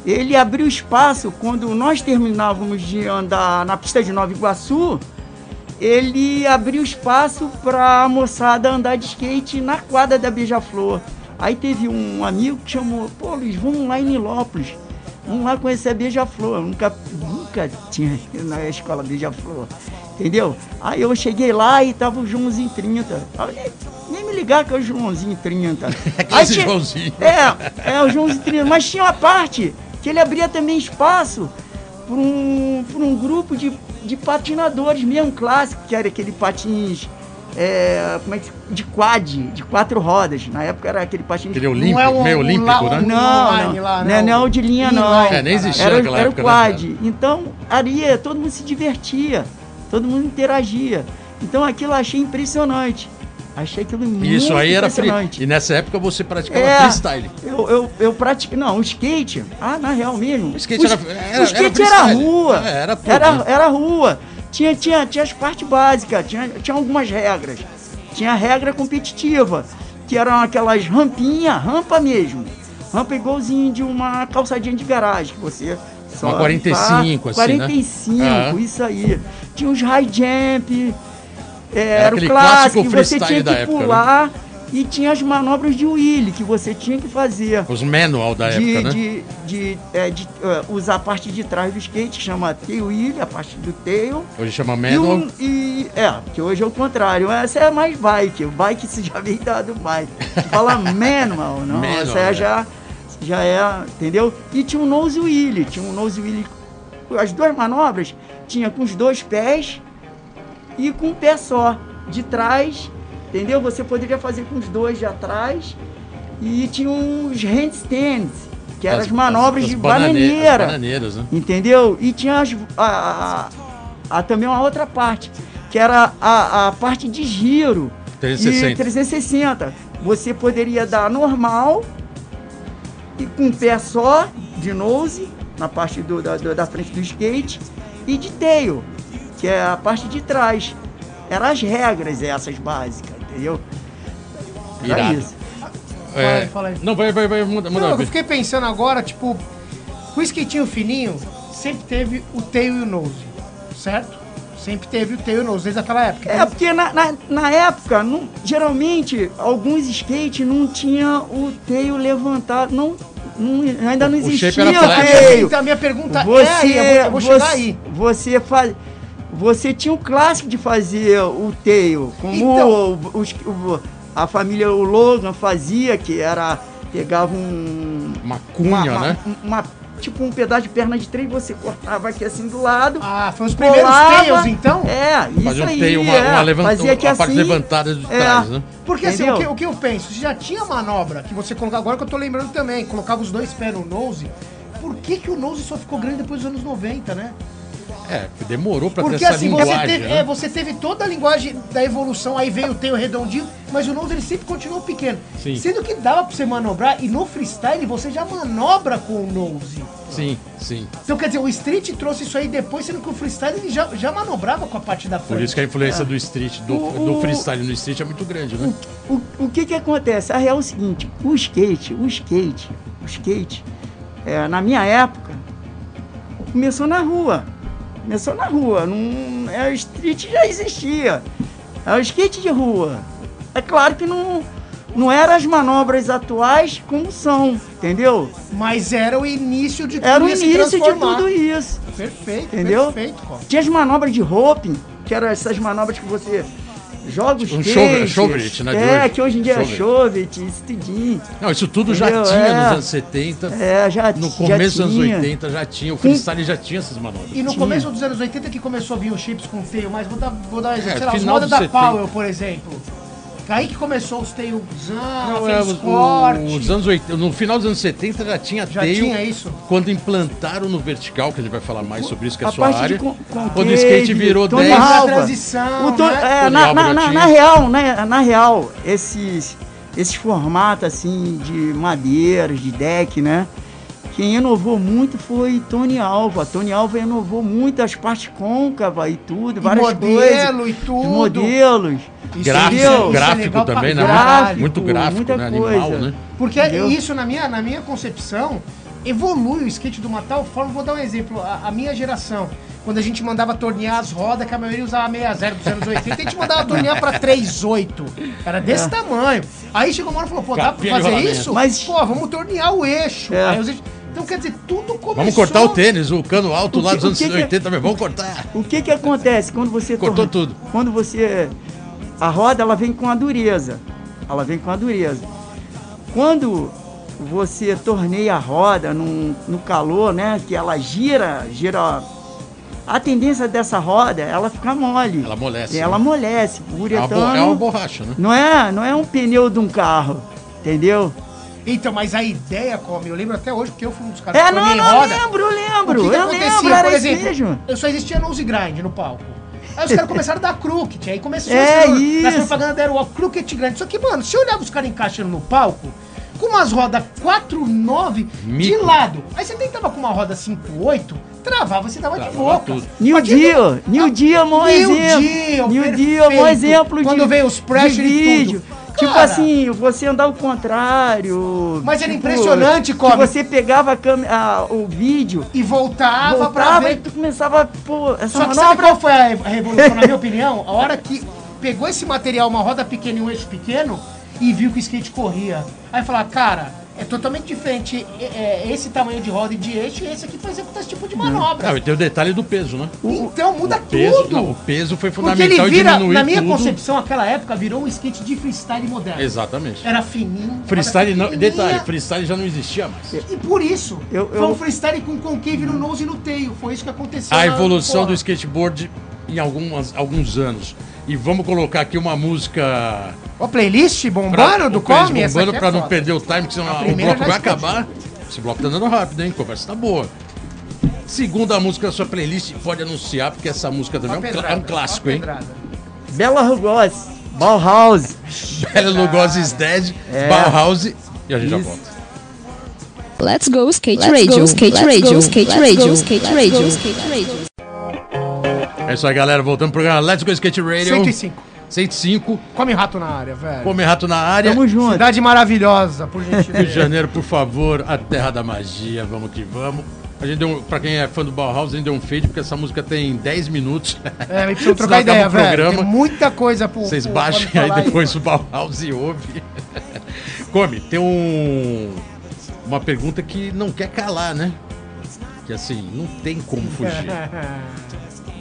ele abriu espaço quando nós terminávamos de andar na pista de Nova Iguaçu. Ele abriu espaço para a moçada andar de skate na quadra da Beija-Flor. Aí teve um amigo que chamou: pô, Luiz, vamos lá em Nilópolis. Vamos lá conhecer a Beija-Flor. Nunca, nunca tinha na escola Beija-Flor. Entendeu? Aí eu cheguei lá e tava o Joãozinho 30. Eu nem, me ligar que é o Joãozinho 30. Aquele Aí tinha- Joãozinho. É, é o Joãozinho 30. Mas tinha uma parte que ele abria também espaço para um, pra um grupo de, de patinadores mesmo clássico, que era aquele patins. é, como é que, de quad, de quatro rodas. Na época era aquele patins. Aquele olímpico, meio olímpico, lá- né? um Não, online não, lá, não, é não de linha não. É, nem existia Era, naquela era época, o né, quad. cara? então, ali todo mundo se divertia, todo mundo interagia. Então aquilo eu achei impressionante. Achei aquilo muito Isso aí era free. E nessa época você praticava É, freestyle. Eu, eu, eu pratiquei. Não, o skate. Ah, na real mesmo. O skate era- es- era- o skate era era, freestyle. rua. É, era tudo, Era, né? era rua. Tinha, tinha, tinha as partes básicas, tinha, tinha algumas regras. Tinha a regra competitiva, que eram aquelas rampinhas, rampa mesmo. Rampa igualzinho de uma calçadinha de garagem, que você só. Uma 45 assim, né? 45, Ah. isso aí. Tinha os high jump. É, Era o clássico, clássico que você tinha que época, né? pular. E tinha as manobras de wheelie que você tinha que fazer. Os manual da de, época, né? de, de, é, de, é, usar a parte de trás do skate, que chama tail wheel, a parte do tail. Hoje chama E, manual. um, e é, que hoje é o contrário. Essa é mais bike. O bike isso já vem dado bike. Fala manual, não. Manual, essa é é. já, já é, entendeu? E tinha um nose wheel, tinha um nose wheel. As duas manobras tinha com os dois pés e com um pé só. De trás, entendeu? Você poderia fazer com os dois de atrás E tinha uns handstands, que eram as, As- manobras as- de as banane- bananeira. as bananeiras, né? Entendeu? E tinha as- a, a- a- também uma outra parte, que era a, a parte de giro. 360. E 360. Você poderia dar normal e com um pé só, de nose, na parte do- da, da frente do skate, e de tail, que é a parte de trás. Eram as regras essas básicas, entendeu? Era Irado. isso. É, Fala aí, fala aí. Não, vai, vai, vai, muda, muda. Não, eu fiquei pensando agora, tipo, o skatinho fininho sempre teve o tail e o nose, certo? Sempre teve o tail e o nose, desde aquela época. É, porque na, na, na época, não- geralmente, alguns skates não tinha o teio levantado, não, não- ainda não O existia shape era o teio. Então a minha pergunta é Você, aí, eu vou, eu vou chegar você, aí. você faz... Você tinha o clássico de fazer o teio, como Então- o- o- a família o Logan fazia, que era pegava um Uma cunha, uma- né? uma- tipo um pedaço de perna de trem, você cortava aqui assim do lado. Ah, foi os primeiros colava, tails, então? É, isso Fazia um aí. teio, uma, é, uma levanta, fazia aqui a parte assim, levantada de é. trás, né? Porque assim, o Entendeu? que, o que eu penso, já tinha manobra que você colocava, agora que eu tô lembrando também, colocava os dois pés no nose, por que, que o nose só ficou grande depois dos anos 90, né? É, que demorou pra Porque ter essa assim, você linguagem, teve, né? é, você teve toda a linguagem da evolução, aí veio o redondinho, mas o nose ele sempre continuou pequeno. Sim. Sendo que dava pra você manobrar, e no freestyle você já manobra com o nose. Sim, sim. Então quer dizer, o street trouxe isso aí depois, sendo que o freestyle ele já, já manobrava com a parte da frente. Por isso que a influência do street, do, O- do o- freestyle no street é muito grande, né? O, o que que acontece? A real é o seguinte, o skate, o skate, o skate, é, na minha época, começou na rua. Começou na rua. Não, é, o street já existia. É o skate de rua. É claro que não, não eram as manobras atuais como são, entendeu? Mas era o início de tudo Era o início de tudo isso. Perfeito, Entendeu? perfeito, Copa. Tinha as manobras de roping, que eram essas manobras que você joga os Um skate. chauvet, né, É, hoje. que hoje em dia é Chauvet. tudinho. Não, isso tudo já Entendeu? tinha É. nos anos 70. É, já No já começo dos anos tinha. 80 já tinha. O freestyle já tinha essas manobras. E no Tinha. começo dos anos 80 que começou a vir os chips com tail, mas vou dar, vou dar um exemplo, É, sei lá, os final modas da 70. Powell, por exemplo. Aí que começou os tailzão, Não, é, fez os- corte. os anos 80, no final dos anos 70 já tinha Já tail. tinha isso? Quando implantaram no vertical, que a gente vai falar mais sobre isso, que é a, A sua área. quando o skate virou Tony 10. Fez a Alva. transição, né? é, na, na- na- na real, né, na real, esses, esses formatos assim de madeiras, de deck, né? Quem inovou muito foi Tony Alva. Tony Alva inovou muito as partes côncavas e tudo, E várias modelo coisas. e Os tudo. modelos. Isso Gráfico, isso é gráfico pra também, né? caralho. Muito gráfico, muita né? Animal, coisa. né? Porque Entendeu? isso, na minha, na minha concepção, evolui o skate de uma tal forma. Vou dar um exemplo. A, a minha geração, quando a gente mandava tornear as rodas, que a maioria usava 60 dos anos 80, a gente mandava tornear pra 3.8. Era desse tamanho. Aí chegou uma hora e falou, pô, dá pra fazer isso? Mas- Pô, vamos tornear o eixo. É. Aí os eixos- Então, quer dizer, tudo começou... Vamos cortar o tênis, o cano alto O lá que- dos o anos que que- 80 também. Vamos cortar. O que que acontece quando você Cortou torne- tudo. Quando você a roda ela vem com a dureza. Ela vem com a dureza. Quando você torneia a roda no, no calor, né, que ela gira, gira a tendência dessa roda, é ela fica mole. Ela amolece, Ela né? amolece. É uma, bo- Uretano é uma borracha, né? não é, não é um pneu de um carro, entendeu? Então, mas a ideia, como eu lembro até hoje, porque eu fui um dos caras É, que não, não, roda. lembro, eu O lembro, que que eu acontecia? lembro, Por exemplo, mesmo. eu só existia nose grind no palco. Aí os caras começaram a dar crooked, aí começou É nas isso. propagandas deram o crooked grande. Só que, mano, se eu olhava os caras encaixando no palco, com umas rodas 4,9 de Mico. lado. Aí você tentava com uma roda 5,8, travava, você dava de Travava boca. tudo. New que- Deal, New Deal, bom New exemplo. New. Deal, bom exemplo de Quando veio os pressure de e vídeo. Tipo Cara, assim, você andar ao contrário. Mas era tipo, impressionante, que Kobe. você pegava a câmera, a- o vídeo, E voltava, pra voltava e ver. tu começava, pô, essa Só que sabe qual foi a a revolução, na minha opinião? A hora que pegou esse material, uma roda pequena e um eixo pequeno, e viu que o skate corria. Aí falar, cara, é totalmente diferente é, é, esse tamanho de roda e de eixo e esse aqui pra executar esse tipo de manobra. Não, e tem o detalhe do peso, né? Então muda O peso, tudo. não, o peso foi Porque ele fundamental e vira, diminuiu na minha tudo. concepção, aquela época, virou um skate de freestyle moderno. Exatamente. Era fininho. Freestyle não, detalhe, freestyle já não existia mais. E por isso, Eu- foi eu- um freestyle com concave no nose e no tail. Foi isso que aconteceu. A evolução do skateboard em algumas, alguns anos. E vamos colocar aqui uma música. Ó, playlist pra- bombando do playlist Come? Essa bombando aqui é pra não foda. perder o time, que senão o bloco já vai acabar. Esse bloco tá andando rápido, hein? A conversa tá boa. Segunda música da sua playlist, pode anunciar, porque essa música também é um, Pedrada, é um clássico, hein? Bela Lugosi, Bauhaus. Bela Lugos is Dead, É. Bauhaus e a gente já Isso. volta. Let's go skate Let's radio, go skate Let's radio, go skate Let's radio, go skate Let's radio, go skate radio. É isso aí, galera. Voltando pro programa Let's Go Skate Radio. 105. 105. Come rato na área, velho. Come Rato na área. Tamo junto. Cidade maravilhosa, por Rio de gentileza. Janeiro, por favor, a terra da magia, vamos que vamos. A gente deu, um- pra quem é fã do Bauhaus, a gente deu um fade, porque essa música tem 10 minutos. É, mas precisam Senão trocar ideia, velho. programa. Tem muita coisa pro. Vocês baixem aí depois o Bauhaus e ouve. Come, tem um, uma pergunta que não quer calar, né? Que assim, não tem como fugir.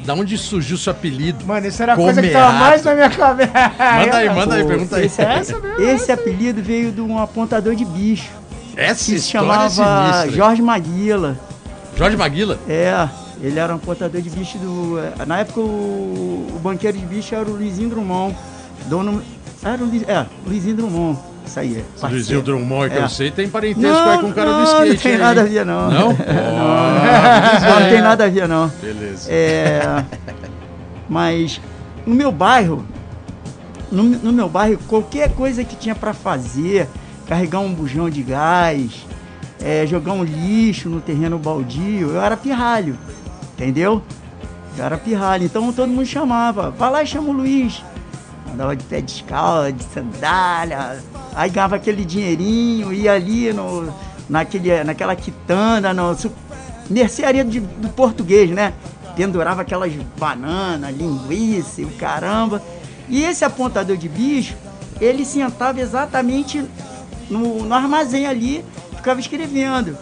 Da onde surgiu seu apelido? Mano, isso era a coisa que tava mais na minha cabeça. Manda aí, manda aí, pergunta aí. Esse, esse apelido veio de um apontador de bicho. Essa Que se é chamava sinistra. Jorge Maguila. Jorge Maguila? É, ele era um apontador de bicho do. é, Na época o, o banqueiro de bicho era o Luizinho Drummond. Dono. Era o Luiz, é, Luizinho Drummond. Isso aí. é, parceiro. Luizinho Drummond, que É. eu sei, tem parentesco Não, aí com o cara não, do skate. não tem aí. nada a ver, não. Não? Não, não tem nada a ver, não. Beleza. É, mas no meu bairro, no, no meu bairro, qualquer coisa que tinha pra fazer, carregar um bujão de gás, é, jogar um lixo no terreno baldio, eu era pirralho, entendeu? Eu era pirralho, então todo mundo chamava, vai lá e chama o Luiz. Andava de pé descalço, de sandália, aí ganhava aquele dinheirinho, ia ali no, naquele, naquela quitanda, no mercearia de- do português, né? Pendurava aquelas bananas, linguiça o caramba. E esse apontador de bicho, ele sentava exatamente no, no armazém ali, ficava escrevendo.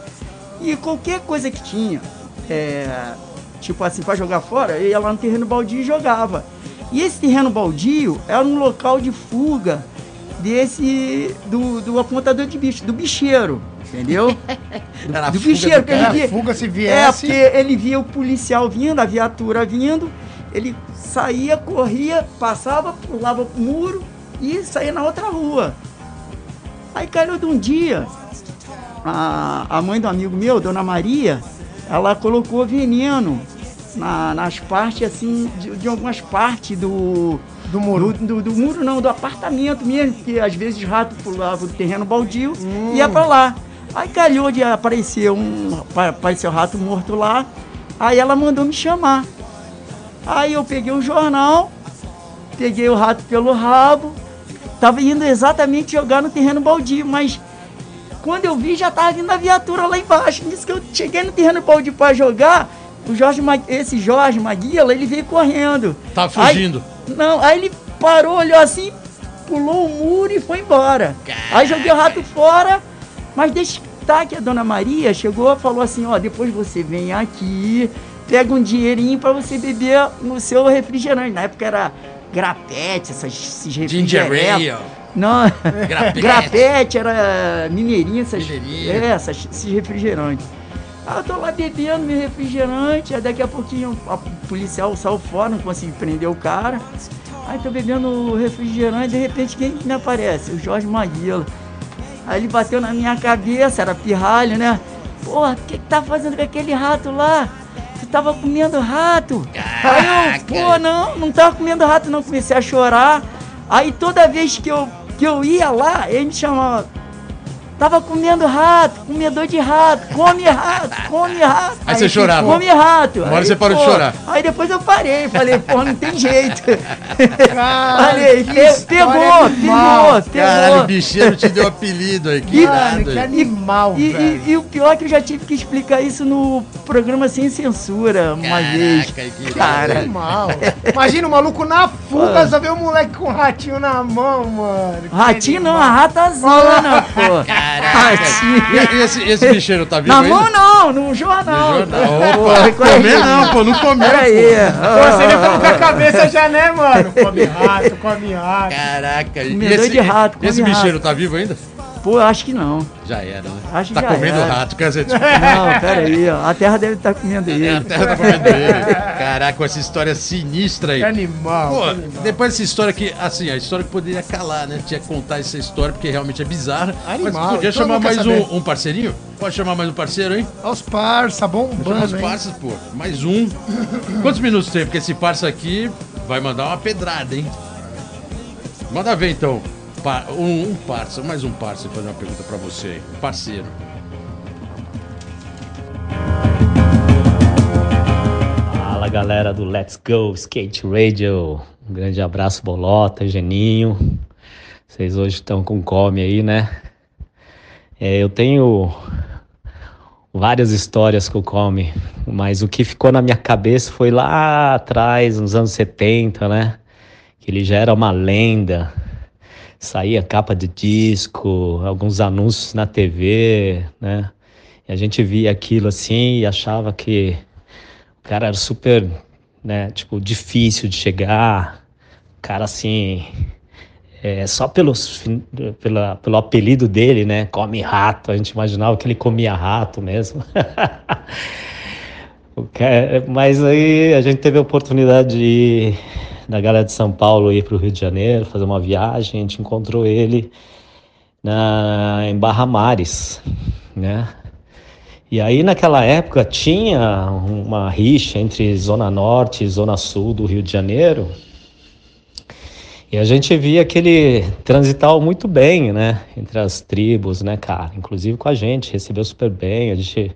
E qualquer coisa que tinha, é, tipo assim, para jogar fora, eu ia lá no terreno baldio e jogava. E esse terreno baldio era um local de fuga desse, do, do apontador de bicho, do bicheiro, entendeu? Do, do bicheiro, que ele via, Fuga se é, viesse. porque ele via o policial vindo, a viatura vindo, ele saía, corria, passava, pulava pro muro e saía na outra rua. Aí calhou de um dia, a, a mãe do amigo meu, Dona Maria, ela colocou veneno na- nas partes, assim, de, de algumas partes do, Do muro. do, do- do muro não, do apartamento mesmo, porque às vezes rato pulava do terreno baldio e ia pra lá. Aí calhou de aparecer um. apa- Apareceu um rato morto lá. Aí ela mandou me chamar. Aí eu peguei o jornal, peguei o rato pelo rabo, tava indo exatamente jogar no terreno baldio, mas quando eu vi já tava vindo a viatura lá embaixo. Nisso que eu cheguei no terreno baldio pra jogar, o Jorge, Ma- esse Jorge Maguila, ele veio correndo. Tava Aí- fugindo. Não, aí ele parou, olhou assim, pulou o muro e foi embora. Aí joguei o rato fora, mas deixa tá que a dona Maria chegou e falou assim, ó, depois você vem aqui, pega um dinheirinho pra você beber no seu refrigerante. Na época era grapete, essas, esses Ginger refrigerantes. Não, Grapete. grapete era mineirinha, essas, Mineirinha. é, essas, esses refrigerantes. Eu tô lá bebendo meu refrigerante, aí daqui a pouquinho a policial saiu fora, não consegui prender o cara. Aí tô bebendo o refrigerante, de repente quem me aparece? O Jorge Maguila. Aí ele bateu na minha cabeça, era pirralho, né? Porra, o que, que tá fazendo com aquele rato lá? Tu tava comendo rato. Aí eu, pô, não, não tava comendo rato não, comecei a chorar. Aí toda vez que eu, que eu ia lá, ele me chamava. Tava comendo rato, comedor de rato, come rato, come rato. Aí você chorava. Come rato. Uma hora Aí, você parou de pô, chorar. Aí depois eu parei, falei, pô, não tem jeito. Cara, Falei, que pe- pegou, animal. pegou, Caralho, o pegou. bicheiro te deu apelido aí. Que irado. que animal, E, velho. e- e o pior é que eu já tive que explicar isso no programa Sem Censura uma vez. Caraca, que irado. Cara, Animal. Imagina o maluco na fuga, só vê o moleque com o ratinho na mão, mano. Que ratinho não, a ratazana, pô. Caraca. E, e esse, esse bicheiro tá vivo Na ainda? mão não, no jornal. No jornal. Pô, Opa, comer não, pô, não comeu. Peraí. Pô, você já com a cabeça já, né, mano? Come rato, come rato. Caraca. E Comedor esse, de rato, come esse rato. bicheiro tá vivo ainda? Pô, acho que não. Já era, né? Acho que tá já comendo era. rato, quer dizer, tipo, Não, pera aí, ó. A terra deve estar comendo ele. é, a terra tá comendo ele. Caraca, com essa história sinistra aí. Que animal. Pô, que animal. depois dessa história que, assim, a história que poderia calar, né? Tinha que contar essa história porque realmente é bizarra. Animal, Mas podia chamar mais um, um parceirinho? Pode chamar mais um parceiro, hein? Olha os parça, bombando, os parças, pô. Mais um. Quantos minutos tem? Porque esse parça aqui vai mandar uma pedrada, hein? Manda ver então. Pa- um, um parça, mais um parça fazer uma pergunta pra você parceiro. Fala galera do Let's Go Skate Radio. Um grande abraço, Bolota, Geninho. Vocês hoje estão com come aí, né? É, eu tenho várias histórias com o come, mas o que ficou na minha cabeça foi lá atrás, nos anos 70, né? Que ele já era uma lenda. Saía capa de disco, alguns anúncios na TV, né? E a gente via aquilo assim e achava que o cara era super, né, tipo, difícil de chegar. O cara, assim, é, só pelos, pela, pelo apelido dele, né, come rato, a gente imaginava que ele comia rato mesmo. O ca- Mas aí a gente teve a oportunidade de ir, da galera de São Paulo ir para o Rio de Janeiro, fazer uma viagem, a gente encontrou ele na, em Barra Mares, né? E aí naquela época tinha uma rixa entre Zona Norte e Zona Sul do Rio de Janeiro. E a gente via que ele transitava muito bem, né? Entre as tribos, né, cara? Inclusive com a gente, recebeu super bem, a gente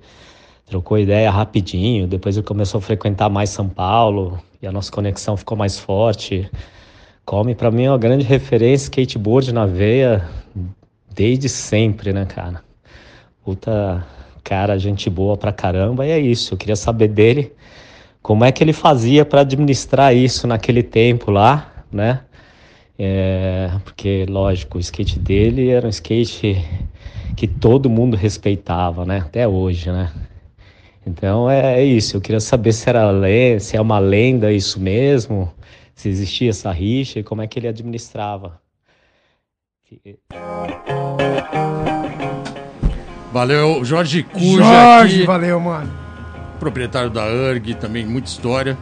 trocou ideia rapidinho. Depois ele começou a frequentar mais São Paulo e a nossa conexão ficou mais forte. Come, pra mim, é uma grande referência, skateboard na veia desde sempre, né, cara? Puta cara, gente boa pra caramba, e é isso. Eu queria saber dele como é que ele fazia para administrar isso naquele tempo lá, né? É, porque, lógico, o skate dele era um skate que todo mundo respeitava, né? Até hoje, né? Então é, é isso. Eu queria saber se era se é uma lenda isso mesmo, se existia essa rixa e como é que ele administrava. Valeu, Jorge Cuja Jorge, aqui, valeu, mano. proprietário da URG, também muita história.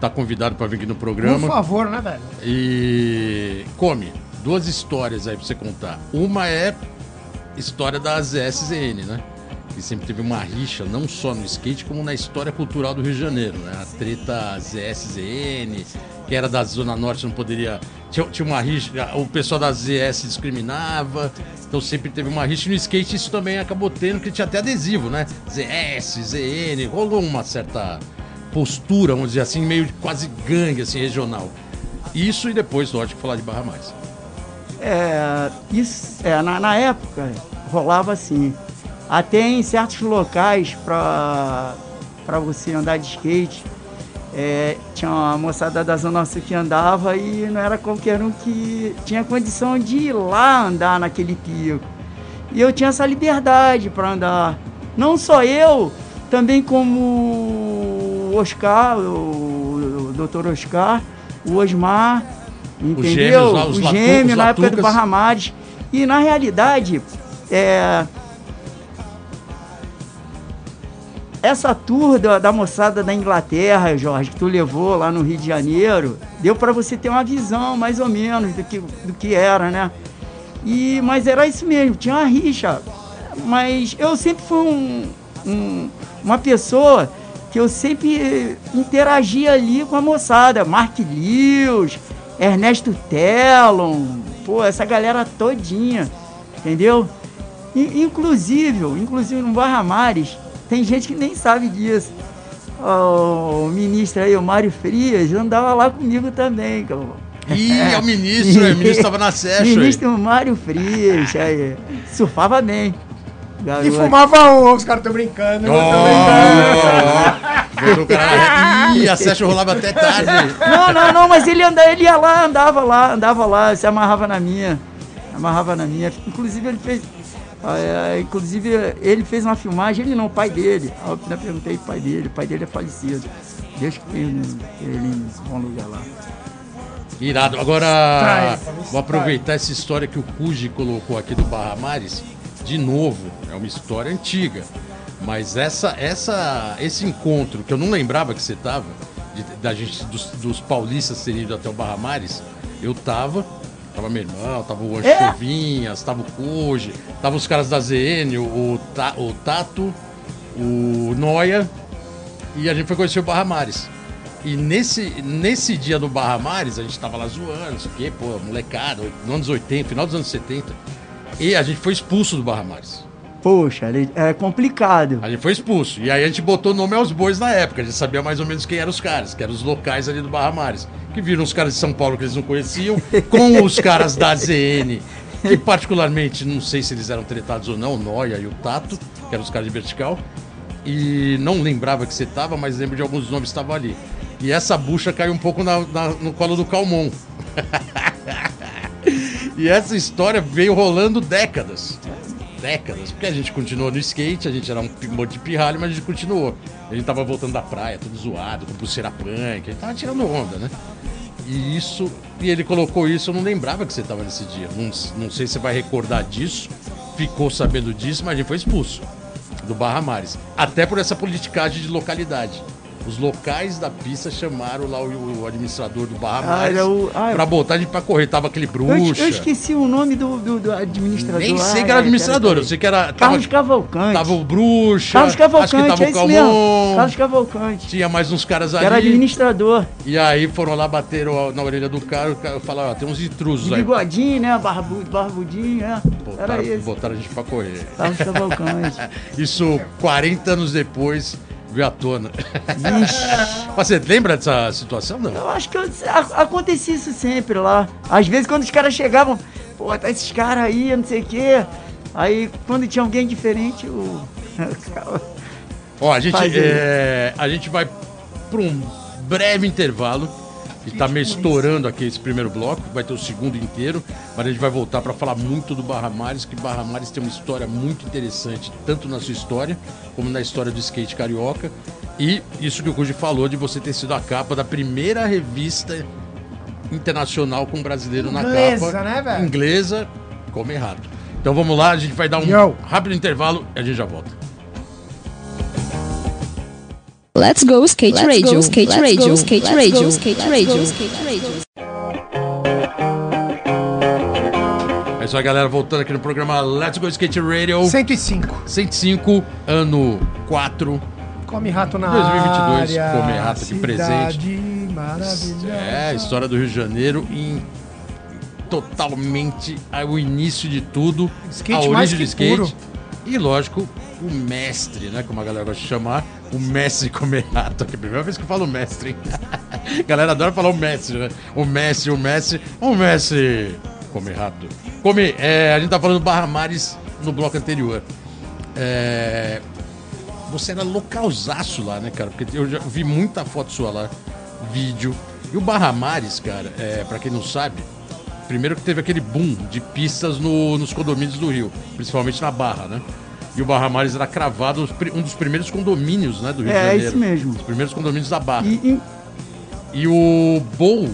Tá convidado pra vir aqui no Por programa. favor, né, velho? E come, duas histórias aí pra você contar. Uma é história da ZSZN, né? Que sempre teve uma rixa, não só no skate, como na história cultural do Rio de Janeiro, né? A treta ZSZN, que era da Zona Norte, não poderia. Tinha, tinha uma rixa, o pessoal da ZS discriminava, então sempre teve uma rixa. E no skate isso também acabou tendo, que tinha até adesivo, né? ZS, ZN, rolou uma certa postura, vamos dizer assim, meio quase gangue, assim, regional. Isso e depois, lógico, falar de Barra Mais. É, isso, é, na, na época rolava assim. Até em certos locais para você andar de skate, é, tinha uma moçada da Zona Sul que andava e não era qualquer um que tinha condição de ir lá andar naquele pico. E eu tinha essa liberdade para andar. Não só eu, também como o Oscar, o, o Dr. Oscar, o Osmar, entendeu? gêmeos lá, os o gêmeo na época do Latucas. Barra Mares. E na realidade, é, essa tour da, da moçada da Inglaterra, Jorge, que tu levou lá no Rio de Janeiro, deu para você ter uma visão mais ou menos do que, do que era, né? E, mas era isso mesmo, tinha uma rixa. Mas eu sempre fui um, um- uma pessoa que eu sempre interagia ali com a moçada. Mark Lewis, Ernesto Tellon, pô, essa galera todinha, entendeu? I- Inclusive, inclusive no Barra Mares, tem gente que nem sabe disso. O ministro aí, o Mário Frias, andava lá comigo também, cara. Ih, é o ministro, é, o ministro tava na session aí. Ministro Mário Frias, aí, surfava bem. E Garoto. fumava um, os caras estão brincando. Tô brincando. ó, ó. Botou o cara na reta. Ih, a session rolava até tarde. Não, não, não, mas ele, anda, ele ia lá, andava lá, andava lá, se amarrava na minha. Amarrava na minha. Inclusive ele fez. Ah, é, inclusive ele fez uma filmagem, ele não, o pai dele. Ah, Eu perguntei pro pai dele, o pai dele é falecido. Deus que tem ele em bom lugar lá. Irado. Agora, vou aproveitar essa história que o Cuji colocou aqui do Barra Mares. De novo, é uma história antiga. Mas essa, essa, esse encontro, que eu não lembrava que você tava, de- da gente, dos, dos paulistas terem ido até o Barra Mares, eu tava. Tava meu irmão, tava o Ancho É? Vinhas, tava o Cuji, tava os caras da ZN, o, o, Ta- o Tato, o Noia, e a gente foi conhecer o Barra Mares. E nesse, nesse dia do Barra Mares, a gente tava lá zoando, não sei o quê, pô, molecada, nos anos 80, final dos anos 70. E a gente foi expulso do Barra Mares. Poxa, ele- é complicado. A gente foi expulso. E aí a gente botou nome aos bois na época. A gente sabia mais ou menos quem eram os caras, que eram os locais ali do Barra Mares. Que viram os caras de São Paulo que eles não conheciam, com os caras da ZN, que particularmente, não sei se eles eram tretados ou não, o Noia e o Tato, que eram os caras de vertical. E não lembrava que você tava, mas lembro de alguns nomes que estavam ali. E essa bucha caiu um pouco na- na- no colo do Calmon. E essa história veio rolando décadas. Décadas. Porque a gente continuou no skate, a gente era um monte de pirralho, mas a gente continuou. A gente tava voltando da praia, tudo zoado, com pulseira punk, a gente tava tirando onda, né? E isso. E ele colocou isso, eu não lembrava que você tava nesse dia. Não, não sei se você vai recordar disso. Ficou sabendo disso, mas a gente foi expulso do Barra Mares. Até por essa politicagem de localidade. Os locais da pista chamaram lá o, o administrador do Barra Ah, era o- ah, pra botar a gente pra correr. Tava aquele Eu, bruxa. eu esqueci o nome do, do, do administrador. Nem sei Ah, que era é, administrador, eu sei que era. Tava, Carlos Cavalcante. tava o bruxa. Carlos acho que Cavalcante, tava é o isso mesmo. Calmon. Carlos Cavalcante. Tinha mais uns caras ali. era administrador. E aí foram lá, bateram na orelha do cara, o cara falaram, ó, tem uns intrusos De aí. bigodinho, né? Barbu, barbudinho, né? Era Botaram, esse. botaram a gente pra correr. Carlos Cavalcante. Isso 40 anos depois veio à tona. Mas Você lembra dessa situação? Não. Eu acho que eu- a- acontecia isso sempre lá. Às vezes quando os caras chegavam, pô, tá esses caras aí, não sei o quê. Aí quando tinha alguém diferente, o. Ó, a gente, é, a gente vai para um breve intervalo. E tá meio estourando aqui esse primeiro bloco, vai ter o segundo inteiro, mas a gente vai voltar para falar muito do Barra Mares, que Barra Mares tem uma história muito interessante, tanto na sua história, como na história do skate carioca. E isso que o Cuji falou de você ter sido a capa da primeira revista internacional com brasileiro na Inglesa, capa. né, velho? Inglesa, como errado. Então vamos lá, a gente vai dar um Yo. rápido intervalo e a gente já volta. Let's go skate Let's radio, go, skate let's radio, go, skate let's radio, go, skate let's radio, go, skate radio. É isso aí, galera. Voltando aqui no programa Let's Go Skate Radio 105. 105, ano 4. Come rato na 2022, área. come rato de Cidade maravilhosa. É, a história do Rio de Janeiro em totalmente ao início de tudo. Skate a mais origem do que skate. puro. E lógico, o mestre, né? Como a galera gosta de chamar, o mestre comer rato. Aqui, primeira vez que eu falo mestre, hein? a galera adora falar o mestre, né? O mestre, o mestre, o mestre comer rato. Come, é, a gente tá falando do Barra Mares no bloco anterior. É, você era localzaço lá, né, cara? Porque eu já vi muita foto sua lá, vídeo. E o Barra Mares, cara, é, pra quem não sabe, primeiro que teve aquele boom de pistas no- nos condomínios do Rio, principalmente na Barra, né? E o Barra Mares era cravado, um dos primeiros condomínios, né, do Rio de É, Janeiro. isso mesmo. Os primeiros condomínios da Barra. E, e E o bowl,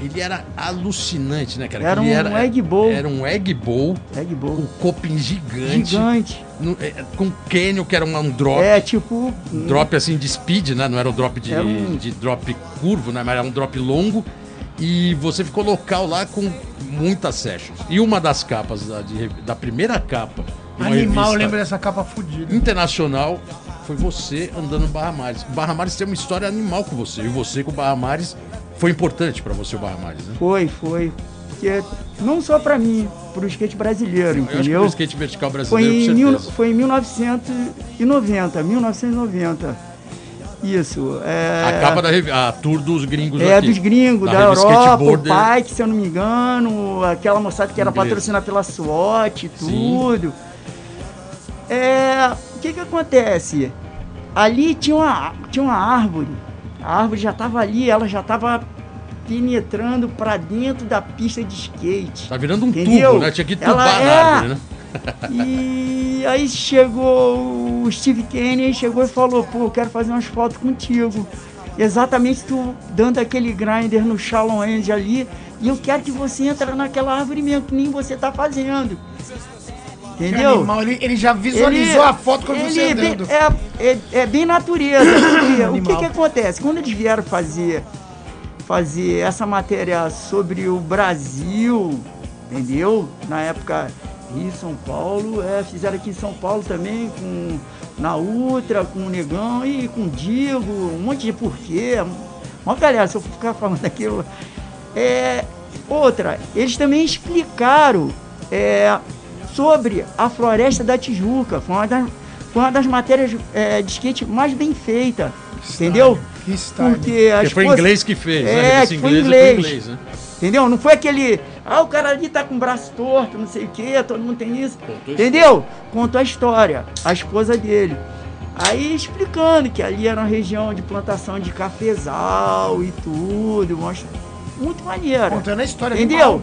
ele era alucinante, né, cara? Era um egg bowl. Era um egg bowl Egg com Bowl. coping gigante. Gigante. no- é, com canyon, que era um, um drop. É, tipo. Um drop assim de speed, né? Não era um drop de, Era um- de drop curvo, né? Mas era um drop longo. E você ficou local lá com muitas sessions. E uma das capas da, de- da primeira capa Animal, eu revista lembro dessa capa fodida. internacional foi você andando no Barra Mares. O Barra Mares tem uma história animal com você. E você com o Barra Mares foi importante pra você o Barra Mares, né? Foi, foi. Porque não só pra mim, pro skate brasileiro, Eu acho que entendeu? o skate vertical Foi brasileiro, em, com mil, foi em 1990, 1990. Isso. É, A capa da revi- a tour dos gringos É, aqui. dos gringos, da, revista Europa, o. Pike, se eu não me engano, aquela moçada que era Inglesa. patrocinada pela SWAT, Sim. É, o que que acontece? Ali tinha uma, tinha uma árvore, a árvore já estava ali, ela já estava penetrando para dentro da pista de skate. Tá virando um Entendeu? tubo, né? Tinha que tubar é- árvore, né? E aí chegou o Steve Kenny, chegou e falou, pô, eu quero fazer umas fotos contigo. exatamente tu dando aquele grinder no shallow end ali, e eu quero que você entre naquela árvore mesmo, que nem você tá fazendo. Entendeu? Animal, ele, ele já visualizou a foto quando você ele é bem- é, é, é bem natureza. o que, que acontece? Quando eles vieram fazer, fazer essa matéria sobre o Brasil, entendeu? Na época Rio São Paulo, é, fizeram aqui em São Paulo também, com na Ultra, com o Negão e com o Digo, um monte de porquê. Uma galera, se eu ficar falando aquilo. É, outra, eles também explicaram é, sobre a Floresta da Tijuca. Foi uma das, foi uma das matérias é, de skate mais bem feita. Entendeu? Que style. Porque as Porque foi coisas- inglês que fez, né? É, Revista que foi inglesa inglês. inglês, né? Entendeu? Não foi aquele. Ah, o cara ali tá com o braço torto, não sei o quê, todo mundo tem isso. Contou Entendeu? Contou a história, a esposa dele. Aí explicando que ali era uma região de plantação de cafezal e tudo. Mostra. Muito maneiro. Contando a história Entendeu?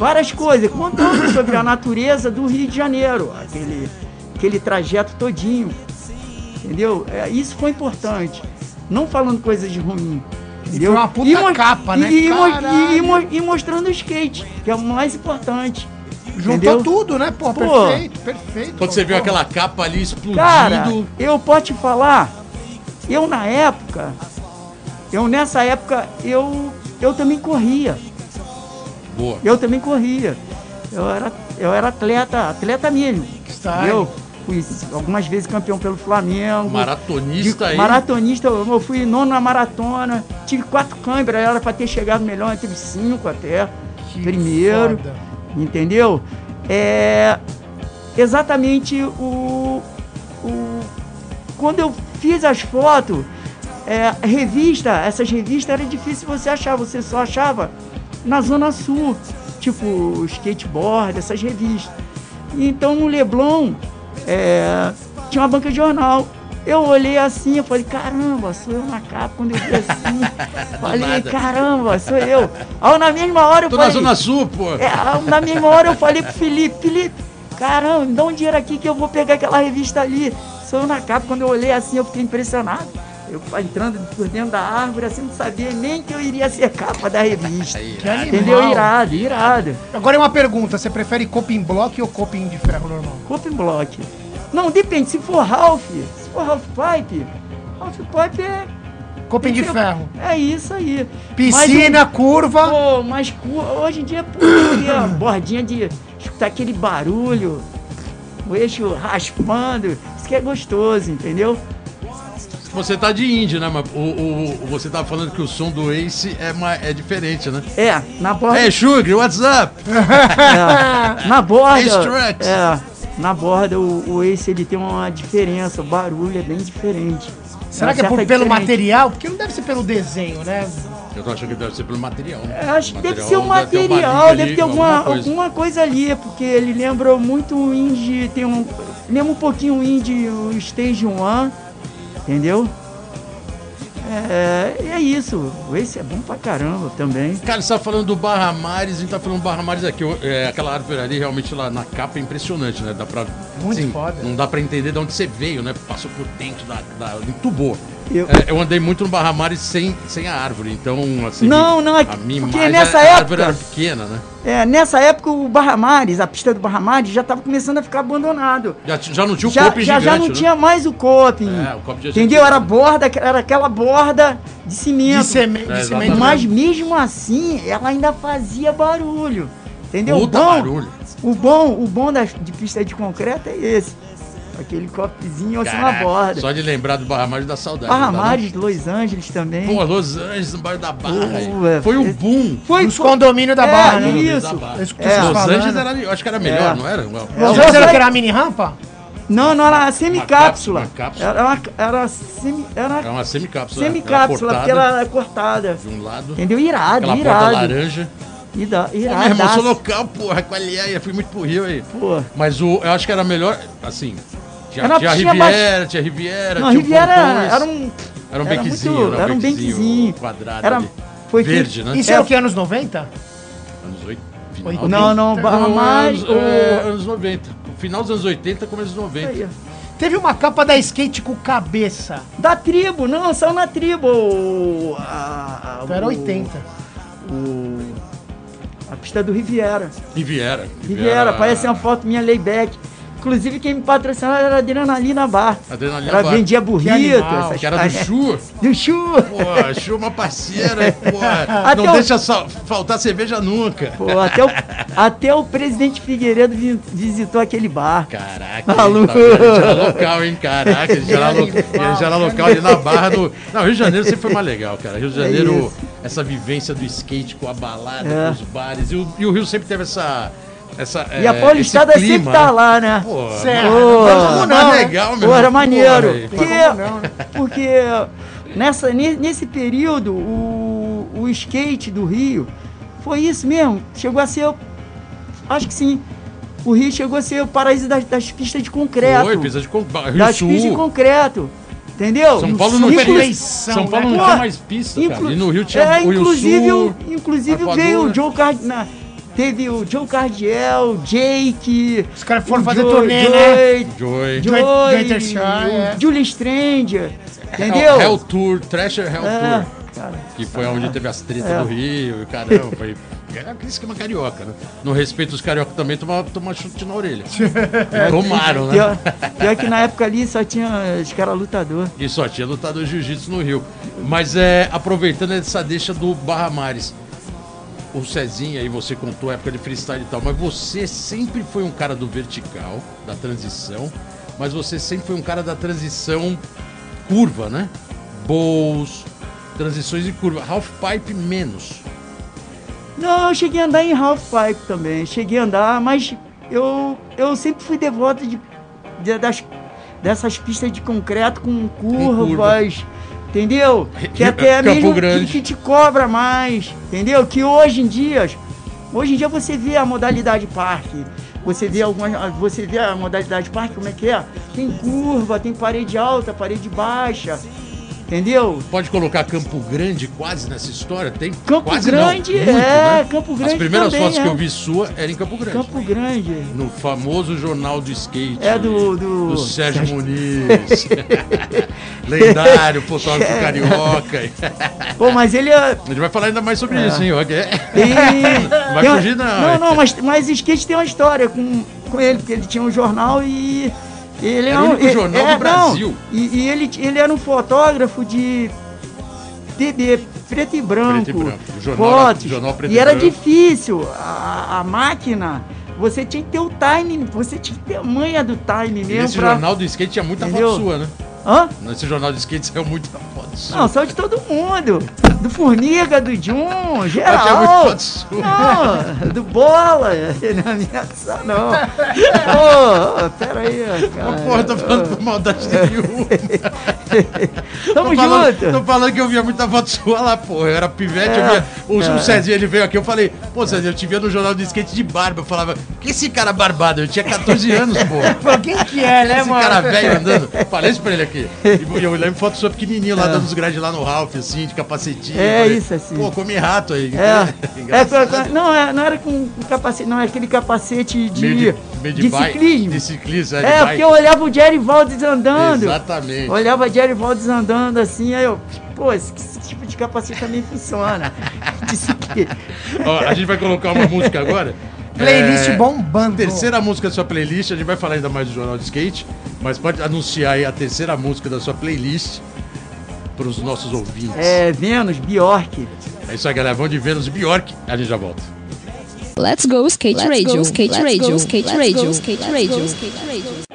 Várias coisas, contando sobre a natureza do Rio de Janeiro, aquele, aquele trajeto todinho. Entendeu? É, isso foi importante. Não falando coisas de ruim. Entendeu? Foi uma puta mo- capa, né? E, e e mostrando o skate, que é o mais importante. Juntou entendeu? tudo, né? Pô, Pô. perfeito, perfeito. Quando você viu Pô. aquela capa ali explodindo. Cara, eu posso te falar, eu na época, eu nessa época, eu, eu também corria. Boa. Eu também corria. Eu era, eu era atleta, atleta mesmo. Eu fui algumas vezes campeão pelo Flamengo. Maratonista De- aí. Maratonista, eu fui nono na maratona. Tive quatro câimbras, era pra ter chegado melhor, eu tive cinco até. Que primeiro. foda. Entendeu? É exatamente o, o quando eu fiz as fotos, é, revista, essas revistas era difícil você achar, você só achava na zona sul, tipo skateboard, essas revistas. Então no Leblon é, tinha uma banca de jornal. Eu olhei assim, eu falei, caramba, sou eu na capa. Quando eu vi assim, falei, caramba, sou eu. Aí na mesma hora eu Tô na falei. Zona Sul, pô. É, na mesma hora eu falei pro Felipe, Felipe, caramba, me dá um dinheiro aqui que eu vou pegar aquela revista ali. Sou eu na capa, quando eu olhei assim, eu fiquei impressionado. Eu entrando por dentro da árvore, assim, não sabia nem que eu iria ser capa da revista. Que animal. Entendeu? Irado, irado. Agora é uma pergunta, você prefere coping block ou coping de ferro normal? Coping block. Não, depende, se for Ralph, se for Ralph Pipe, Ralph Pipe é. Coping de ferro. É isso aí. Piscina, Mas curva. Pô, mas hoje em dia, pô, bordinha de escutar aquele barulho, o eixo raspando, isso que é gostoso, entendeu? Você tá de indie, né? Mas o, o- o- você tá falando que o som do Ace é, ma- é diferente, né? É, na borda. Hey, Sugar, what's up? é, na borda. É, na borda o, o Ace ele tem uma diferença, o barulho é bem diferente. Será Uma que é por- pelo diferença. material? Porque não deve ser pelo desenho, né? Eu tô achando que deve ser pelo material. né? Eu acho que deve ser o uma material, deve ali, ter alguma, coisa. alguma coisa ali, porque ele lembra muito o indie, tem um. Lembra um pouquinho o indie, o Stage One, entendeu? É, é isso. Esse é bom pra caramba também. Cara, você tá falando do Barra Mares, a gente tá falando do Barra Mares aqui. É, aquela árvore ali, realmente lá na capa é impressionante, né? Dá pra. Muito foda. Não dá pra entender de onde você veio, né? Passou por dentro da. da entubou. Eu- É, eu andei muito no Barra sem, sem a árvore, então, assim. Não, não, é a minha porque nessa a época- árvore era pequena, né? É, nessa época o Barra Mares, a pista do Barra Mares, já estava começando a ficar abandonado. Já, já não tinha o já, coping já, já não né? tinha mais o coping. É, o coping já entendeu? Era borda, era aquela borda de De, cimento. de É, cimento. exatamente. Mas mesmo assim, ela ainda fazia barulho. Entendeu? Puta o bom, barulho. O bom, o bom das, de pista de concreto é esse. Aquele copezinho assim na Caraca, borda. Só de lembrar do Barra Mares da saudade. Barra Mares, Los Angeles também. Pô, Los Angeles, no bairro da Barra. Pô, é, Foi um é- boom. Foi Dos condomínios da é, Barra, né? Isso. Da Barra. Eu escutei É. Los falando. Angeles era, eu acho que era melhor, É. não era? Los Angeles era que era a mini rampa? Não, não, era semicápsula. Uma cápsula. Era, uma, era, semi, era Era uma semicápsula. semicápsula, era porque ela é cortada. de um lado. Entendeu? Irado, Aquela porta irado. laranja. Ida- Pô, meu irmão, sou local, porra, qual é? Eu fui muito pro Rio aí. Pô. Mas o, eu acho que era melhor, assim. Tinha, Era- tinha tinha Riviera, tinha a Riviera, Não, tinha Riviera Pontões. era um. Era um era bequezinho, muito- né? era um bequezinho. quadrado Era, ali. foi Verde, né? Isso É. é o que, anos 90? Anos 8, Oi, final Não, não, Barra Não, Mais. anos, o- é, anos 90. Final dos anos 80, começo dos 90. Aí. Teve uma capa da skate com cabeça. Da tribo, não, saiu na tribo. A, a, Então era o- 80. o- a pista do Riviera. Riviera. Riviera, aparece uma foto minha layback. Inclusive quem me patrocinava era a Adrenalina Bar. Adrenalina Ela Bar. vendia burrito, animal. essas Que era do. Chu. Do Chu. Pô, Chu é uma parceira, pô. Até Não o- deixa faltar cerveja nunca. Pô, até, o, até o presidente Figueiredo vi- visitou aquele bar. Caraca, Maluco. tá era local, hein? Caraca, gente era, lo... a gente era local ali na Barra do. Não, Rio de Janeiro sempre foi mais legal, cara. Rio de Janeiro, É essa vivência do skate com a balada, É. com os bares. E o, e o Rio sempre teve essa. Essa E a é, Paulistada clima, sempre tá né? lá, né? Pô, Certo. Pô, Vamos não, né? legal, meu Pô, era maneiro. Pô, porque, não, né? porque nessa, ne- nesse período, o, o skate do Rio foi isso mesmo. Chegou a ser. Acho que sim. O Rio chegou a ser o paraíso das, das pistas de concreto. Foi, pisa de con... Rio das Sul. pistas de concreto. Entendeu? São Paulo não. Eleição, São Paulo né, não cara? tinha mais pista, cara. E no Rio tinha é, o Rio inclusive, Sul. inclusive veio o Joe Card... Teve o Joe Cardiel, Jake. Os caras foram fazer Joe- turnê, Joe- né? Joy. Jo- Joey, Gator Shy, é. Julie Stranger. É, Entendeu? Hell Tour, Thrasher Hell É, Tour. cara. Que foi onde teve as tretas É. do Rio, e caramba, foi. É aquele esquema carioca, né? No respeito os carioca também tomar toma chute na orelha. Tomaram, né? Pior, pior que na época ali só tinha os caras lutador. E só tinha lutador de jiu-jitsu no Rio. Mas é, aproveitando essa deixa do Barra Mares, o Cezinha aí você contou a época de freestyle e tal, mas você sempre foi um cara do vertical, da transição, mas você sempre foi um cara da transição curva, né? Bowls, transições em curva. Half pipe menos. Não, eu cheguei a andar em half pipe também. Cheguei a andar, mas eu, eu sempre fui devoto de, de- das, dessas pistas de concreto com curvas. Entendeu? Que até mesmo que, que te cobra mais. Entendeu? Que hoje em dia. Hoje em dia você vê a modalidade parque. Você vê algumas. Você vê a modalidade parque, como é que é? Tem curva, tem parede alta, parede baixa. Entendeu? Pode colocar Campo Grande quase nessa história? Tem Campo quase Grande, não, muito, é, né? Campo Grande As primeiras também, fotos que é. eu vi sua eram em Campo Grande. Campo Grande. No famoso jornal do skate. É do- do- do Sérgio Muniz. Lendário, fotógrafo É. carioca. Pô, mas ele é. Gente vai falar ainda mais sobre isso, hein? que é- Tem... Vai fugir, não. Não, não, mas, mas skate tem uma história com, com ele, porque ele tinha um jornal e. Ele Era o um- único e- jornal do não, Brasil. e, e ele, ele era um fotógrafo de TB, preto e branco. Preto e branco, jornal- fotos. jornal e e era branco. difícil. A, a máquina, você tinha que ter o time, você tinha que ter a manha do time E mesmo. nesse pra- jornal do skate tinha muita Entendeu? foto sua, né? Hã? Nesse jornal de skate saiu muita foto sua. Não, só de todo mundo. Do Formiga, do Jun, geral. foto sua. Não, do Bola. Não me não. Ô, pera aí, cara. Mas, porra, tô falando por maldade nenhuma. Tamo tô falando, junto. Tô falando que eu via muita foto sua lá, porra. Eu era pivete, eu É, via. O, é. o Cezinha, ele veio aqui, eu falei, pô, Cezinha, eu te via no jornal de skate de barba. Eu falava, que esse cara barbado? Eu tinha 14 anos, porra. Pô, quem que é, né, Esse mano? cara velho andando. Falei isso pra ele aqui. E eu lembro foto sua pequenininho lá, dando os grades lá no Ralph, assim, de capacetinho. É Falei, isso, assim. Pô, come rato aí. É, é, não, é, não era com capacete, não, é aquele capacete de, Meio de, meio de, de bike, ciclismo. De é, de É, bike. porque eu olhava o Jerry Valdes andando. Exatamente. Olhava o Jerry Valdes andando assim, aí eu, pô, esse, esse tipo de capacete também funciona. Disse que. Ó, a gente vai colocar uma música agora. Playlist É, bombando. Terceira música da sua playlist, a gente vai falar ainda mais do Jornal de Skate, mas pode anunciar aí a terceira música da sua playlist para os nossos ouvintes. É. É, Vênus, Bjork. isso aí, galera. Vamos de Vênus Bjork, a gente já volta. Let's go skate Let's radio, go, skate let's radio, go, skate let's radio, go, skate let's radio, go, skate radio.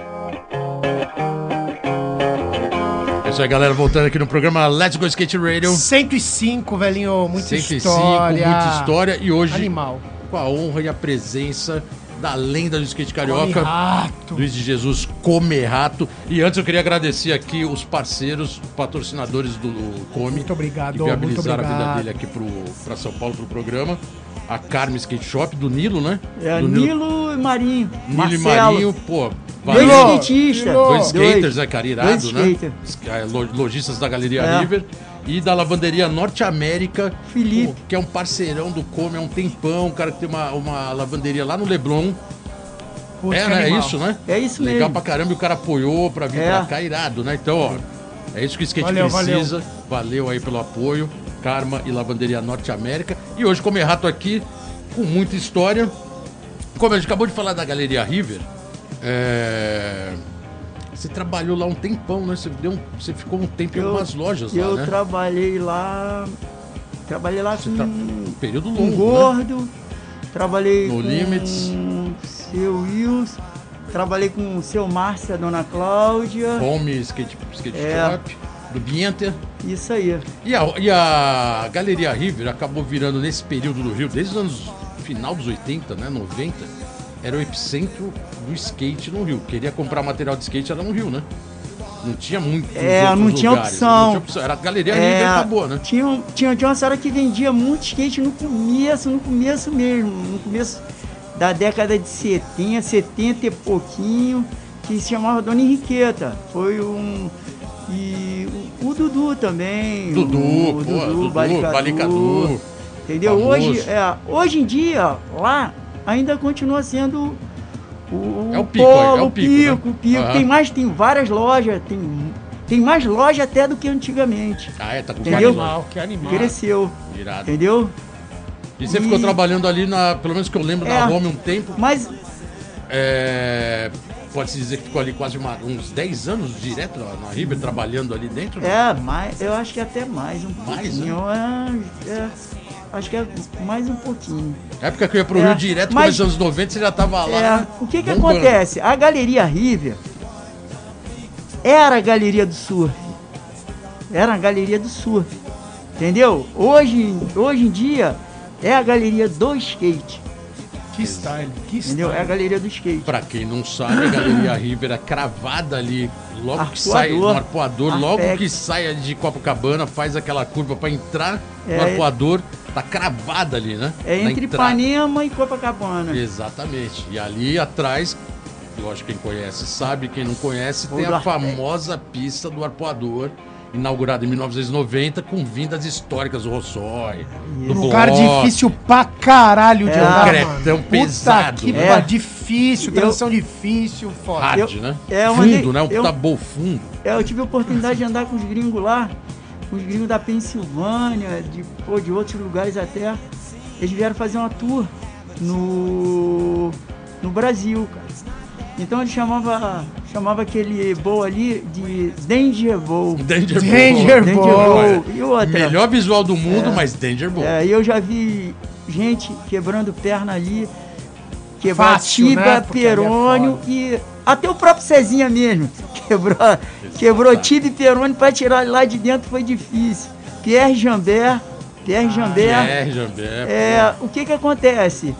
É isso aí, galera. Voltando aqui no programa Let's Go Skate Radio. 105, velhinho, muita 105, história. muita história. E hoje, Animal. com a honra e a presença da lenda do skate carioca. Luiz de Jesus Come Rato. E antes eu queria agradecer aqui os parceiros, patrocinadores do Come. Muito obrigado, Que viabilizaram muito a vida obrigado. dele aqui pro, pra São Paulo pro programa. A Carme Skate Shop do Nilo, né? É, do Nilo e Marinho. Nilo e Marcelo. Marinho, pô. Dois valeu. Nilo. Dois skaters, né, cara? Irado, Dois né? skater. É, lo- Lojistas da Galeria É. River. E da lavanderia Norte América. Felipe. pô, que é um parceirão do Come há um tempão. Um cara que tem uma, uma lavanderia lá no Leblon. Putz, É, né? É isso, né? É isso Legal mesmo. pra caramba e o cara apoiou pra vir É. pra cá, irado, né? Então, ó, é isso que o skate Valeu, precisa. Valeu. aí pelo apoio. Karma e Lavanderia Norte América. E hoje, como errato aqui, com muita história. Como a gente acabou de falar da Galeria River, é, você trabalhou lá um tempão, né? Você, deu um- você ficou um tempo em Eu- algumas lojas Eu lá, né? trabalhei lá. Trabalhei lá Você com, tra- um período longo, né? Gordo. Trabalhei No com Limits. Seu Wilson. Trabalhei com o seu Márcia, dona Cláudia. Home Skate, skate É. Shop, do Bienter. Isso aí. E a, e a Galeria River acabou virando nesse período do Rio, desde os anos final dos 80, né, 90, era o epicentro do skate no Rio. Queria comprar material de skate, era no Rio, né? Não tinha muito. É, não tinha opção. Era a Galeria É, River acabou, né? Tinha, tinha, tinha uma senhora que vendia muito skate no começo, no começo mesmo, no começo da década de 70, 70 e pouquinho, que se chamava Dona Henriqueta. Foi um. E o, o Dudu também. Dudu, o, pô, Dudu, Balicadu, Balicadu, Entendeu? famoso. Hoje, é, hoje em dia, lá ainda continua sendo o, É o pico, polo, é o pico, né? pico, o pico. Aham. Tem mais, tem várias lojas, tem, tem mais loja até do que antigamente. Ah, é, tá com Que animal, que animal. Cresceu, Irado. entendeu? E você E- ficou trabalhando ali, na, pelo menos que eu lembro, na É. Home um tempo. Mas É, Pode-se dizer que ficou ali quase uma- uns 10 anos direto na, na River, trabalhando ali dentro? né? é, mais, eu acho que até mais um Mais, pouquinho. É, é, acho que é mais um pouquinho. Na época que eu ia pro É, Rio direto, mas- dos anos 90, você já tava lá. É, o que que bombando. acontece? A Galeria River era a Galeria do Surf. Era a Galeria do Surf. Entendeu? Hoje, hoje em dia é a Galeria do Skate. Que style, que style. Entendeu? É a Galeria do Skate. Pra quem não sabe, a Galeria River é cravada ali, logo que sai no Arpoador. arpoador, logo que sai de Copacabana, faz aquela curva pra entrar no É. arpoador, tá cravada ali, né? É Na entre entrada. Ipanema e Copacabana. Exatamente. E ali atrás, lógico, quem conhece sabe, quem não conhece, tem a famosa pista do arpoador, inaugurada em 1990, com vindas históricas do Rossói, do Um lugar Bloch, difícil pra caralho de É. andar, Concretão mano. pesado, que né? pa- É. difícil, Eu- transição difícil, foda. hard, Eu- né? é, eu fundo, andei- né? Um eu- puta bom fundo. É, eu tive a oportunidade de andar com os gringos lá, com os gringos da Pensilvânia, de, pô, de outros lugares até. Eles vieram fazer uma tour no, no Brasil, cara. Então ele chamava, chamava aquele bowl ali de Danger Bowl. Danger, Danger Bowl. Danger Bowl. E outra, Melhor visual do mundo, mas Danger Bowl. é, eu já vi gente quebrando perna ali, quebrou Fácil, tibia, né? É perônio foda. e até o próprio Cezinha mesmo quebrou, quebrou tibia e perônio para tirar ele lá de dentro foi difícil. Pierre Jambert, Pierre Jambert, Pierre Jambert. é, o que que acontece?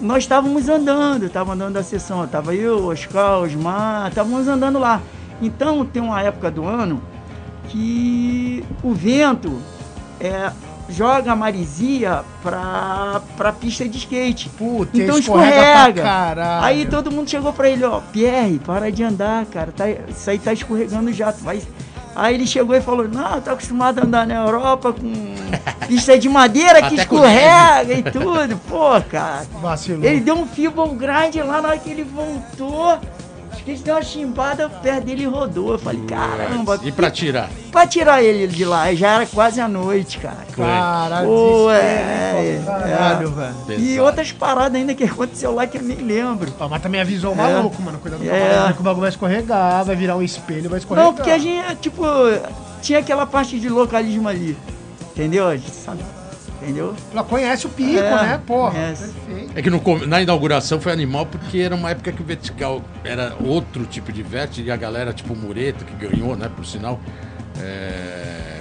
Nós estávamos andando, estava andando da sessão, estava eu, Oscar, Osmar, estávamos andando lá. Então tem uma época do ano que o vento é, joga a marisia para a pista de skate. Puta, Então escorrega escorrega. Aí todo mundo chegou pra ele, ó, Pierre, para de andar, cara, tá, isso aí tá escorregando já, tu vai... Aí ele chegou e falou, não, tô acostumado a andar na Europa com pista de madeira que Até escorrega e tudo. Pô, cara. Vacilou. Ele deu um fibro grande lá na hora que ele voltou. Acho que ele deu uma chimbada, o pé dele rodou. Eu falei, caramba. E pra tirar? Pra tirar ele de lá, já era quase a noite, cara. Caralho, Pô, é, pra caralho, é. velho. E outras paradas ainda que aconteceu lá que eu nem lembro. Ó, mas também avisou o É. maluco, mano. Cuidado com o É. cavalo, que o bagulho vai escorregar, vai virar um espelho, vai escorregar. Não, porque a gente, tipo, tinha aquela parte de localismo ali. Entendeu? A gente sabe. Entendeu? Ela conhece o pico, É, né? Porra. conhece. Perfeito. É que no na inauguração foi animal porque era uma época que o vertical era outro tipo de vert e a galera, tipo o Mureto, que ganhou, né, por sinal. É...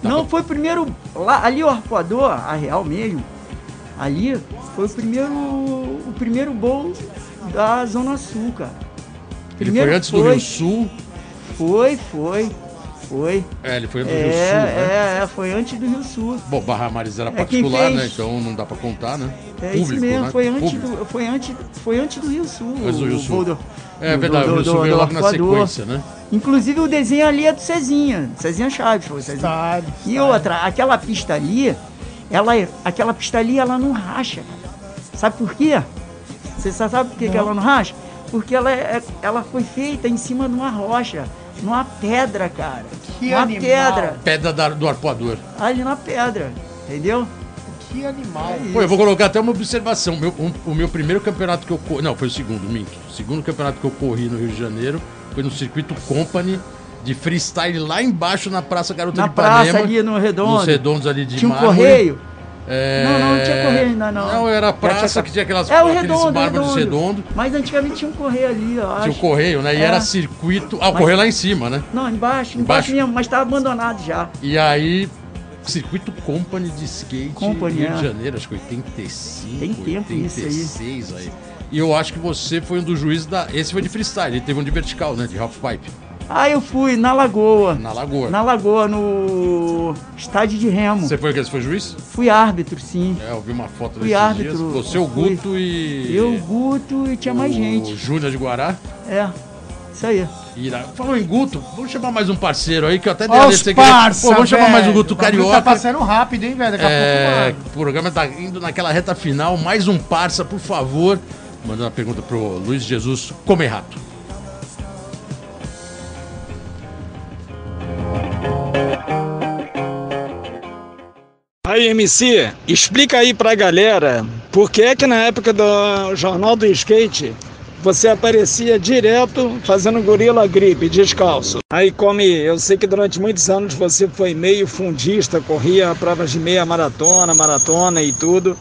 Não, foi o primeiro. Lá, ali o arpoador, a real mesmo, ali foi o primeiro. O primeiro gol da Zona Sul, cara. Ele Primeiro foi antes do foi. Rio Sul. Foi, foi. Foi. É, ele foi antes É, do Rio Sul, né? é, é, foi antes do Rio Sul. Bom, Barra Mares era É particular, fez. né? Então não dá pra contar, né? É isso Público, mesmo, né? foi, antes Público. do, foi, antes, foi antes do Rio Sul. Antes do Rio o Sul. do- É do- verdade, do- o Rio do- Sul veio do logo na sequência, né? Inclusive o desenho ali é do Cezinha, Cezinha Chaves, foi o Cezinha. Style, E outra, aquela pista ali, ela, aquela pista ali, ela não racha, cara. Sabe por quê? Você só sabe por que, que ela não racha? porque ela, é, ela foi feita em cima de uma rocha, numa pedra, cara. Que uma animal. pedra, Pedra da- do arpoador. ali na pedra, entendeu? Que animal. Pô, eu vou colocar até uma observação. Meu- um- o meu primeiro campeonato que eu corri. Não, foi o segundo, minto. O segundo campeonato que eu corri no Rio de Janeiro foi no circuito Company de freestyle lá embaixo na Praça Garota Na de Ipanema. praça ali no Redondo. Nos redondos ali de Tinha um mármore. correio. É... Não, não, não tinha correio ainda, não. Não, era a praça tinha- que tinha aquelas, É o redondo, mármores redondo. redondos. Mas antigamente tinha um correio ali, acho. Tinha o correio, né? E É. era circuito. Ah, o Mas- correio lá em cima, né? Não, embaixo, embaixo, mesmo, mas estava abandonado já. E aí, circuito Company de skate Company, Rio de é. Janeiro, acho que 85, Tem tempo isso aí. 86 aí. E eu acho que você foi um dos juízes da. Esse foi de freestyle, ele teve um de vertical, né? De half pipe, Ah, eu fui na Lagoa. na Lagoa. Na Lagoa, no estádio de Remo. Você foi o que? Você foi juiz? Fui árbitro, sim. É, eu vi uma foto Fui desses árbitro, dias. Você, o fui. Guto e. Eu, Guto e tinha mais o gente. Júnior de Guará. É, isso aí. Ira. Falou em Guto, vamos chamar mais um parceiro aí, que eu até dei a os queria- parça, Pô, vamos chamar mais um. Guto O bagulho Carioca. Tá passando rápido, hein, velho? Daqui a É, pouco, o programa tá indo naquela reta final. Mais um parça, por favor. Mandando uma pergunta pro Luiz Jesus Come Rato. Aí, MC, explica aí pra galera por que é que na época do Jornal do Skate você aparecia direto fazendo gorila gripe descalço. Aí, come, eu sei que durante muitos anos você foi meio fundista, corria provas de meia maratona, maratona e tudo,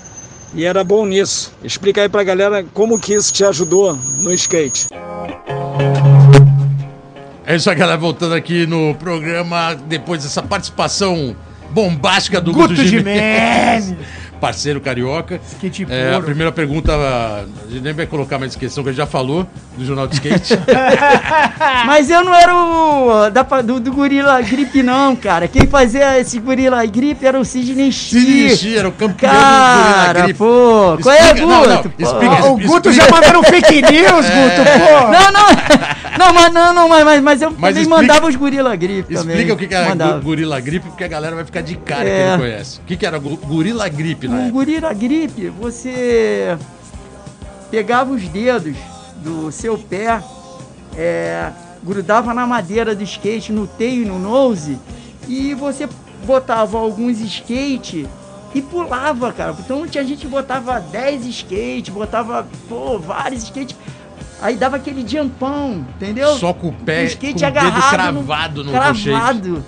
e era bom nisso. Explica aí pra galera como que isso te ajudou no skate. É isso aí, galera. Voltando aqui no programa, depois dessa participação bombástica do Guto Guto. Gimenez. Parceiro carioca. Skate É, a primeira pergunta, a gente nem vai colocar mais questão que a gente já falou do Jornal de Skate. Mas eu não era o da, do, do gorila gripe, não, cara. Quem fazia esse gorila gripe era o Sidney Sidney Xi. Xi era o campeão do Cara, Gorila Gripe. pô, qual é, Explica- não, não, Guto? Explica- Ó, o Guto já mandando fake news, Guto, pô. Não, não, não, mas não, não, mas, mas, mas eu Mas também explica- mandava os gorila gripe também. Explica o que, que era mandava. Gorila Gripe, porque a galera vai ficar de cara É. que não conhece. O que, que era Gorila Gripe O época? gorila gripe, você pegava os dedos do seu pé, é, grudava na madeira do skate, no teio e no nose, e você botava alguns skate e pulava, cara. Então tinha gente que botava 10 skate, botava pô, vários skate. Aí dava aquele jampão, entendeu? Só com o pé, O skate com o dedo agarrado cravado no, no, cravado.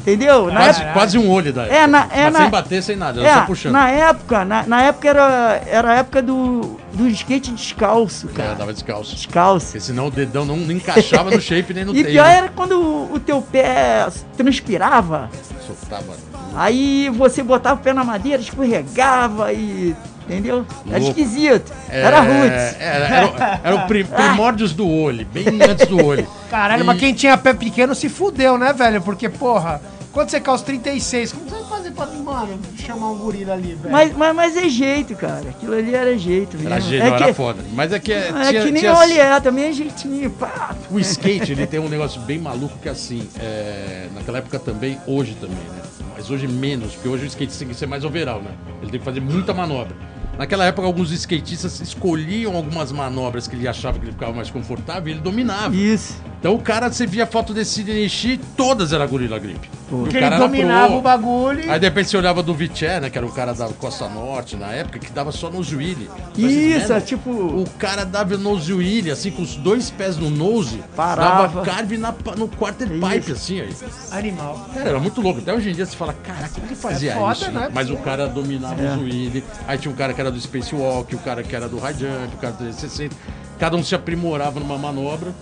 Entendeu? Na Quase, época- quase um olho da É, na- é Mas na- sem bater, sem nada, é, só puxando. na época, na, na época era, era a época do, do skate descalço, É, cara. dava descalço. Descalço. Porque senão o dedão não, não encaixava no shape nem no E tail. pior era quando o, o teu pé transpirava, Soltava. aí você botava o pé na madeira, escorregava e. Entendeu? Era Louco. esquisito. É, Era roots. Era, era, o- era o pri- primórdios do olho, bem antes do olho. Caralho, E- mas quem tinha pé pequeno se fudeu, né, velho? Porque, porra, quando você calça 36, como você vai fazer pra, mano, chamar um gorila ali, velho? Mas, mas, mas é jeito, cara. Aquilo ali era jeito mesmo. Era é gênio, que, era foda. Mas é que é tinha, que nem tinha- olha, também é jeitinho. Pá. O skate, ele tem um negócio bem maluco que assim, é, naquela época também, hoje também, né? Mas hoje menos, porque hoje o skate tem que ser mais overall, né? Ele tem que fazer muita manobra. Naquela época, alguns skatistas escolhiam algumas manobras que ele achava que ele ficava mais confortável e ele dominava. Isso. Então o cara, você via foto desse Sidney Shi, todas era Gorilla Grip. E o Porque ele dominava pro. o bagulho. Aí de repente você olhava do Viché, né? Que era o cara da Costa Norte na época, que dava só nose wheel. Isso, é tipo. O cara dava nose wheel, assim, com os dois pés no nose, Parava. dava carve na, no quarter pipe, assim, aí. Animal. Cara, era muito louco. Até hoje em dia você fala, caraca, como ele fazia É foda, isso? né? Mas o cara dominava É. o wheel. Aí tinha um cara que era do Space Walk, o cara que era do High Jump, o cara do 360. Cada um se aprimorava numa manobra,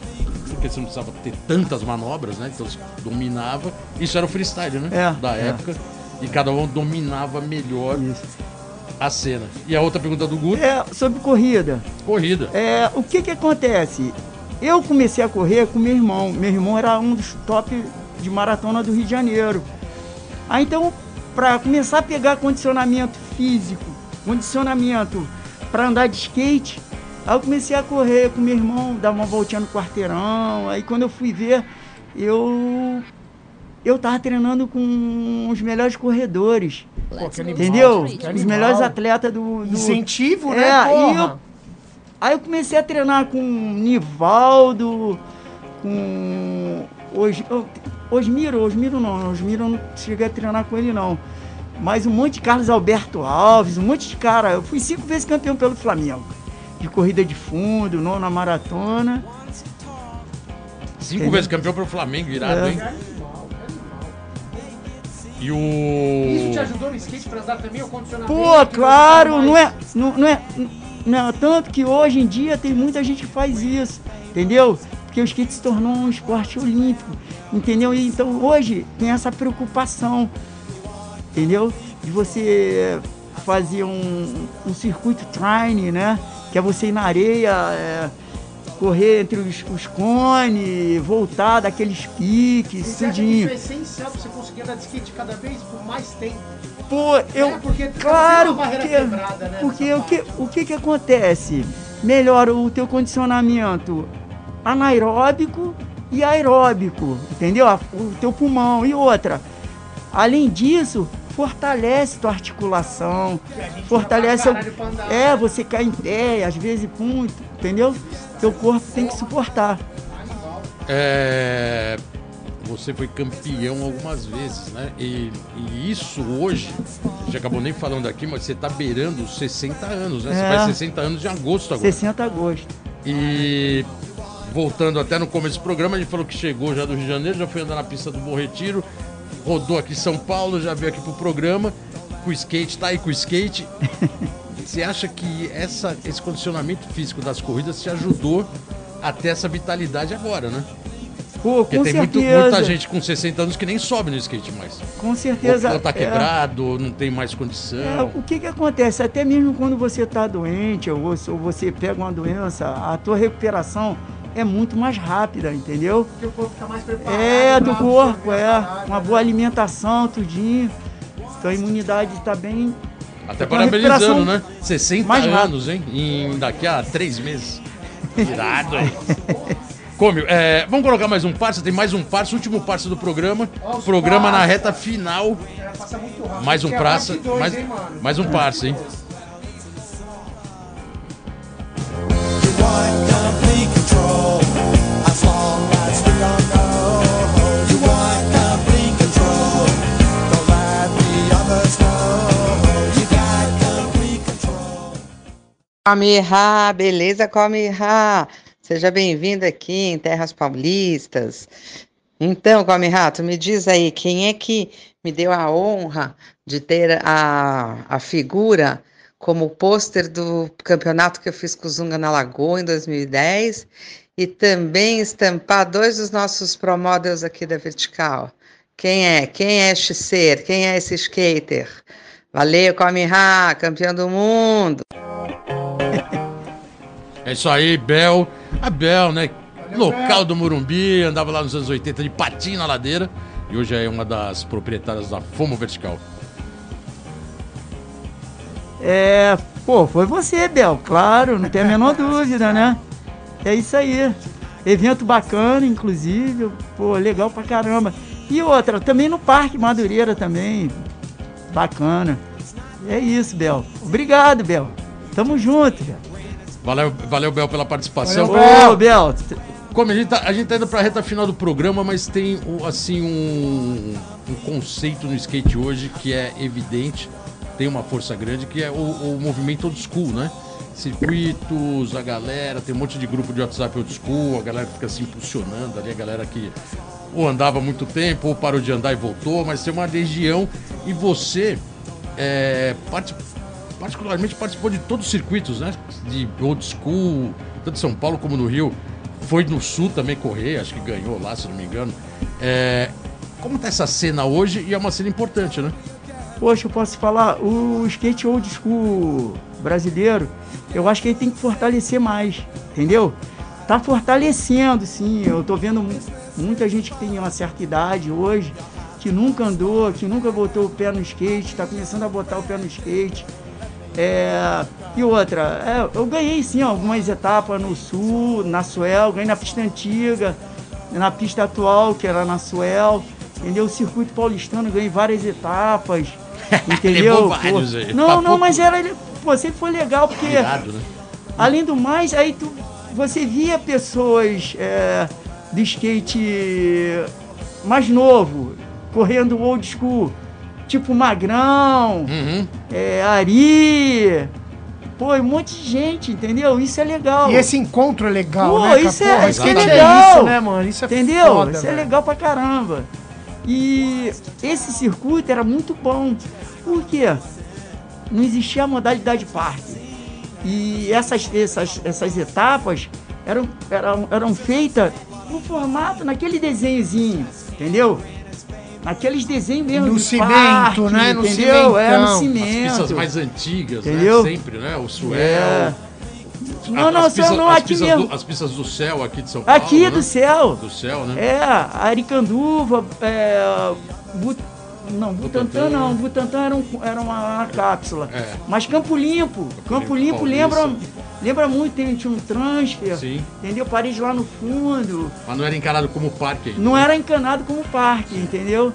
porque você não precisava ter tantas manobras, né? Então você dominava. Isso era o freestyle, né? É, da é. época. E cada um dominava melhor Isso. a cena. E a outra pergunta do Guto, É, sobre corrida. corrida. É, o que que acontece? Eu comecei a correr com meu irmão. Meu irmão era um dos top de maratona do Rio de Janeiro. Aí então, para começar a pegar condicionamento físico, condicionamento para andar de skate, aí eu comecei a correr com meu irmão, dar uma voltinha no quarteirão. Aí quando eu fui ver, eu eu tava treinando com os melhores corredores, Pô, que animal. entendeu? Que Os melhores atletas do, do Incentivo, É, né, e porra? eu- Aí eu comecei a treinar com Nivaldo, com Os, Osmiro, Osmiro não, Osmiro eu não cheguei a treinar com ele não. Mas um monte de Carlos Alberto Alves, um monte de cara. Eu fui cinco vezes campeão pelo Flamengo. De corrida de fundo, nona maratona. Cinco Entendeu? vezes campeão pelo Flamengo, irado, É. hein? E o. Isso te ajudou no skate pra andar também, o condicionamento? Pô, claro, não é, não, não é, não é tanto que hoje em dia tem muita gente que faz isso, entendeu? Porque o skate se tornou um esporte olímpico, entendeu? E então hoje tem essa preocupação, entendeu? De você fazer um, um circuito train, né? Que é você ir na areia, é, correr entre os, os cones, voltar daqueles piques, Você tudinho. isso é essencial pra você conseguir andar de skate cada vez por mais tempo? Pô, eu. É, porque claro, porque, quebrada, né, porque o que, parte. o que que acontece? Melhora o teu condicionamento anaeróbico e aeróbico, entendeu? O teu pulmão e outra. Além disso, fortalece tua articulação, fortalece o, é, você cai em pé, às vezes pum, entendeu? Teu corpo tem que suportar. É, Você foi campeão algumas vezes, né? E, e isso hoje, a gente acabou nem falando aqui, mas você tá beirando os 60 anos, né? Você É. faz 60 anos de agosto agora. 60 agosto. E voltando até no começo do programa, a gente falou que chegou já do Rio de Janeiro, já foi andar na pista do Bom Retiro, rodou aqui em São Paulo, já veio aqui pro programa, com o skate, tá aí com o skate. Você acha que essa, esse condicionamento físico das corridas te ajudou a ter essa vitalidade agora, né? Pô, Porque com tem muito- muita gente com 60 anos que nem sobe no skate mais. Com certeza. Ou, tá é. quebrado, ou não tem mais condição. É, o que que acontece? Até mesmo quando você está doente ou ou você pega uma doença, a tua recuperação é muito mais rápida, entendeu? Porque o corpo fica mais preparado. É, do pra corpo, é. parada, Uma né? boa alimentação, tudinho. Tua imunidade está bem. Até a parabenizando, né? 60 mais anos, hein? Em, daqui a três meses. Irado, hein? Come, é, vamos colocar mais um parça, tem mais um parça, último parça do programa. Os Programa na parça. reta final. Já passa muito rápido. Mais um é praça, dois, mais, mais um parça, hein? Comirra, beleza, Comirra? Seja bem-vindo aqui em Terras Paulistas. Então, Comirra, tu me diz aí, quem é que me deu a honra de ter a, a figura como pôster do campeonato que eu fiz com o Zunga na Lagoa em 2010 e também estampar dois dos nossos promodels aqui da Vertical? Quem é? Quem é este ser? Quem é esse skater? Valeu, Comirra, campeão do mundo! É isso aí, Bel. A Bel, né? Local do Morumbi, andava lá nos anos 80 de patinho na ladeira. E hoje é uma das proprietárias da Fomo Vertical. É, pô, foi você, Bel, claro, não tem a menor dúvida, né? É isso aí. Evento bacana, inclusive, pô, legal pra caramba. E outra, também no Parque Madureira também, bacana. É isso, Bel. Obrigado, Bel. Tamo junto, Bel. Valeu, valeu Bel, pela participação. Ô, Bel, Como a gente, tá, a gente tá indo pra reta final do programa, mas tem assim um, um conceito no skate hoje que é evidente, tem uma força grande, que é o, o movimento old school, né? Circuitos, a galera, tem um monte de grupo de WhatsApp old school, a galera fica se impulsionando ali, a galera que ou andava muito tempo, ou parou de andar e voltou, mas tem uma legião e você é, parti- particularmente participou de todos os circuitos, né? De old school, tanto em São Paulo como no Rio. Foi no Sul também correr, acho que ganhou lá, se não me engano. É, como tá essa cena hoje? E é uma cena importante, né? Poxa, eu posso falar, o skate old school brasileiro, eu acho que ele tem que fortalecer mais, entendeu? Tá fortalecendo, sim. Eu tô vendo mu- muita gente que tem uma certa idade hoje, que nunca andou, que nunca botou o pé no skate, tá começando a botar o pé no skate. É, e outra, é, eu ganhei sim algumas etapas no sul, na Suel, ganhei na pista antiga, na pista atual, que era na Suel, entendeu? O circuito paulistano, ganhei várias etapas, entendeu? Levou vários aí. Não, não, mas era, pô, sempre foi legal, porque Irado, né? Além do mais, aí tu, você via pessoas é, do skate mais novo, correndo old school, tipo Magrão, Uhum. é, Ari, pô, um monte de gente, entendeu? Isso é legal. E esse encontro é legal, Pô, né? isso é- isso é skate legal. isso, né, mano? Isso é Entendeu? foda, Isso é legal pra caramba. E esse circuito era muito bom. Por quê? Não existia a modalidade parque. E essas, essas, essas etapas eram, eram, eram feitas no formato, naquele desenhozinho, entendeu? Naqueles desenhos mesmo No de cimento, parque, né? No entendeu? É, no cimentão. As cimento. pistas mais antigas, Entendeu? né? Sempre, né? O Suel. É. Não, a- não, pistas- não, as aqui pistas mesmo. do- as pistas do céu aqui de São Paulo. Aqui né? do céu. Do céu, né? É, Aricanduva, é, não, Butantã Butantã. não, Butantã era, um, era uma, uma cápsula. É. Mas Campo Limpo, Campo Limpo, Limpo lembra, lembra muito, tem, tinha um transfer, Sim. entendeu? Parede lá no fundo, Mas não era encarado como parque ainda. não era encanado como parque, entendeu?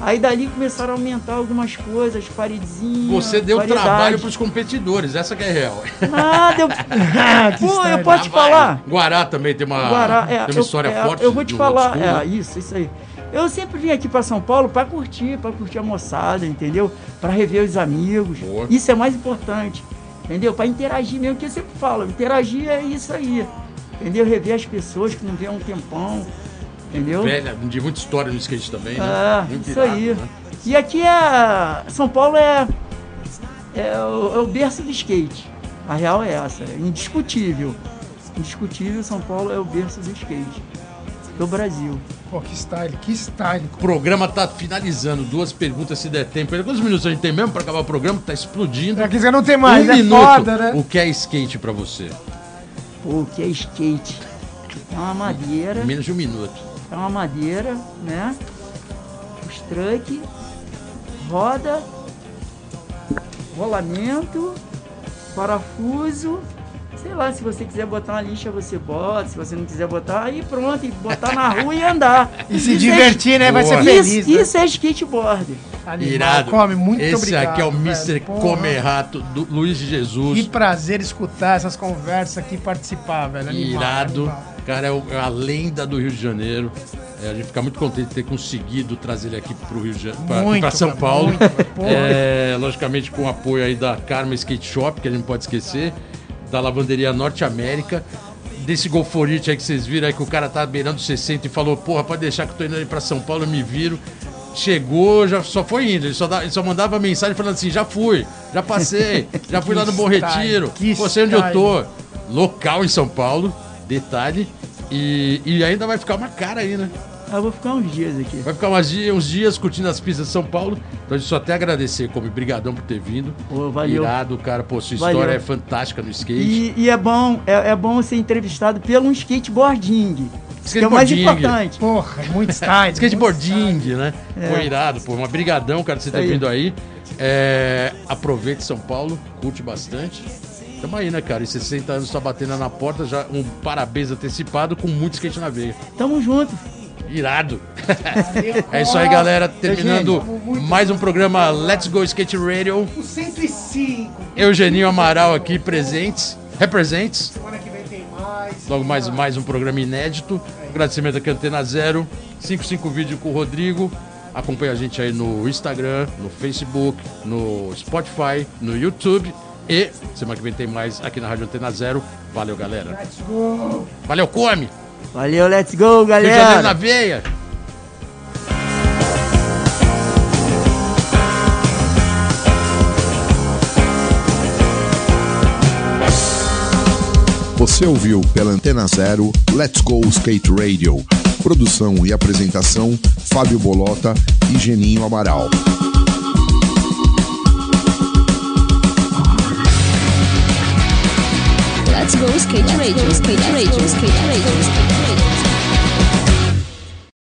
Aí dali começaram a aumentar algumas coisas, paredezinhas. Você deu variedade. trabalho pros competidores, essa que é real. Nada, eu... Que Pô, eu posso te falar? Guará também tem uma, Guará, é, tem uma eu- história é, forte. Eu vou te falar, é, isso, isso aí. Eu sempre vim aqui pra São Paulo pra curtir, pra curtir a moçada, entendeu? Pra rever os amigos. Boa. Isso é mais importante, entendeu? Pra interagir mesmo, que eu sempre falo, interagir é isso aí, entendeu? Rever as pessoas que não vê há um tempão, entendeu? Velha, de muita história no skate também, né? É, Muito isso irado, aí. né? E aqui é. São Paulo é. É o, é o berço do skate. A real é essa, é indiscutível. Indiscutível, São Paulo é o berço do skate. Do Brasil. Pô, que style, que style. O programa tá finalizando. Duas perguntas se der tempo. Quantos minutos a gente tem mesmo pra acabar o programa? Tá explodindo. Aqui você não tem mais, um é minuto. foda, né? O que é skate pra você? Pô, o que é skate? É uma madeira, Menos de um minuto. é uma madeira, né? Os truck, roda, rolamento, parafuso. Sei lá, se você quiser botar uma lixa, você bota. Se você não quiser botar, aí pronto, e botar na rua e andar. E se Isso é divertir, né? Vai ser feliz. Isso, né? isso é skateboard. Animal, Irado. Come, muito Esse obrigado. aqui é o. Mr. Comer Rato do Luiz de Jesus. Que prazer escutar essas conversas aqui e participar, velho. Animal, Irado. animal. Cara, é, o- é a lenda do Rio de Janeiro. É, a gente fica muito contente de ter conseguido trazer ele aqui pro Rio de Janeiro, pra, Muito, pra São cara, Paulo. muito. É, logicamente com o apoio aí da Karma Skate Shop, que a gente não pode esquecer, da lavanderia Norte América, desse golforite aí que vocês viram aí que o cara tá beirando 60 e falou, porra, pode deixar que eu tô indo aí pra São Paulo, eu me viro. Chegou, já só foi indo, ele só, dá- ele só mandava mensagem falando assim, já fui, já passei, já fui lá no Bom Retiro, pô, sei onde eu tô. Local em São Paulo, detalhe. E, e ainda vai ficar uma cara aí, né? Ah, Eu vou ficar uns dias aqui. Vai ficar umas uns dias curtindo as pistas de São Paulo. Então a gente só até agradecer, como brigadão por ter vindo. Pô, valeu. Irado, cara. Pô, sua Valeu. história é fantástica no skate. E, e é bom, é, é bom ser entrevistado pelo um skateboarding. Que é o mais importante. Porra, muito style. Skateboarding, né? É. Pô, irado, pô. Uma brigadão, cara, de você ter Aí. vindo aí. É, aproveite São Paulo, curte bastante. Tamo aí, né, cara? E 60 anos tá batendo na porta, já um parabéns antecipado com muito skate na veia. Tamo junto. Irado. é isso aí, galera. Terminando mais um programa Let's Go Skate Radio. O 105. Eugeninho Amaral aqui presentes, representes. Semana que vem tem mais. Logo mais, mais um programa inédito. Agradecimento aqui à Antena Zero. 55 vídeo com o Rodrigo. Acompanha a gente aí no Instagram, no Facebook, no Spotify, no YouTube. E semana que vem tem mais aqui na Rádio Antena Zero. Valeu, galera. Valeu, come! Valeu, let's go, Rio de Janeiro na galera. veia! Você ouviu pela Antena Zero Let's Go Skate Radio. Produção e apresentação: Fábio Bolota e Geninho Amaral. Let's go skate radio, skate radio, skate radio, skate radio.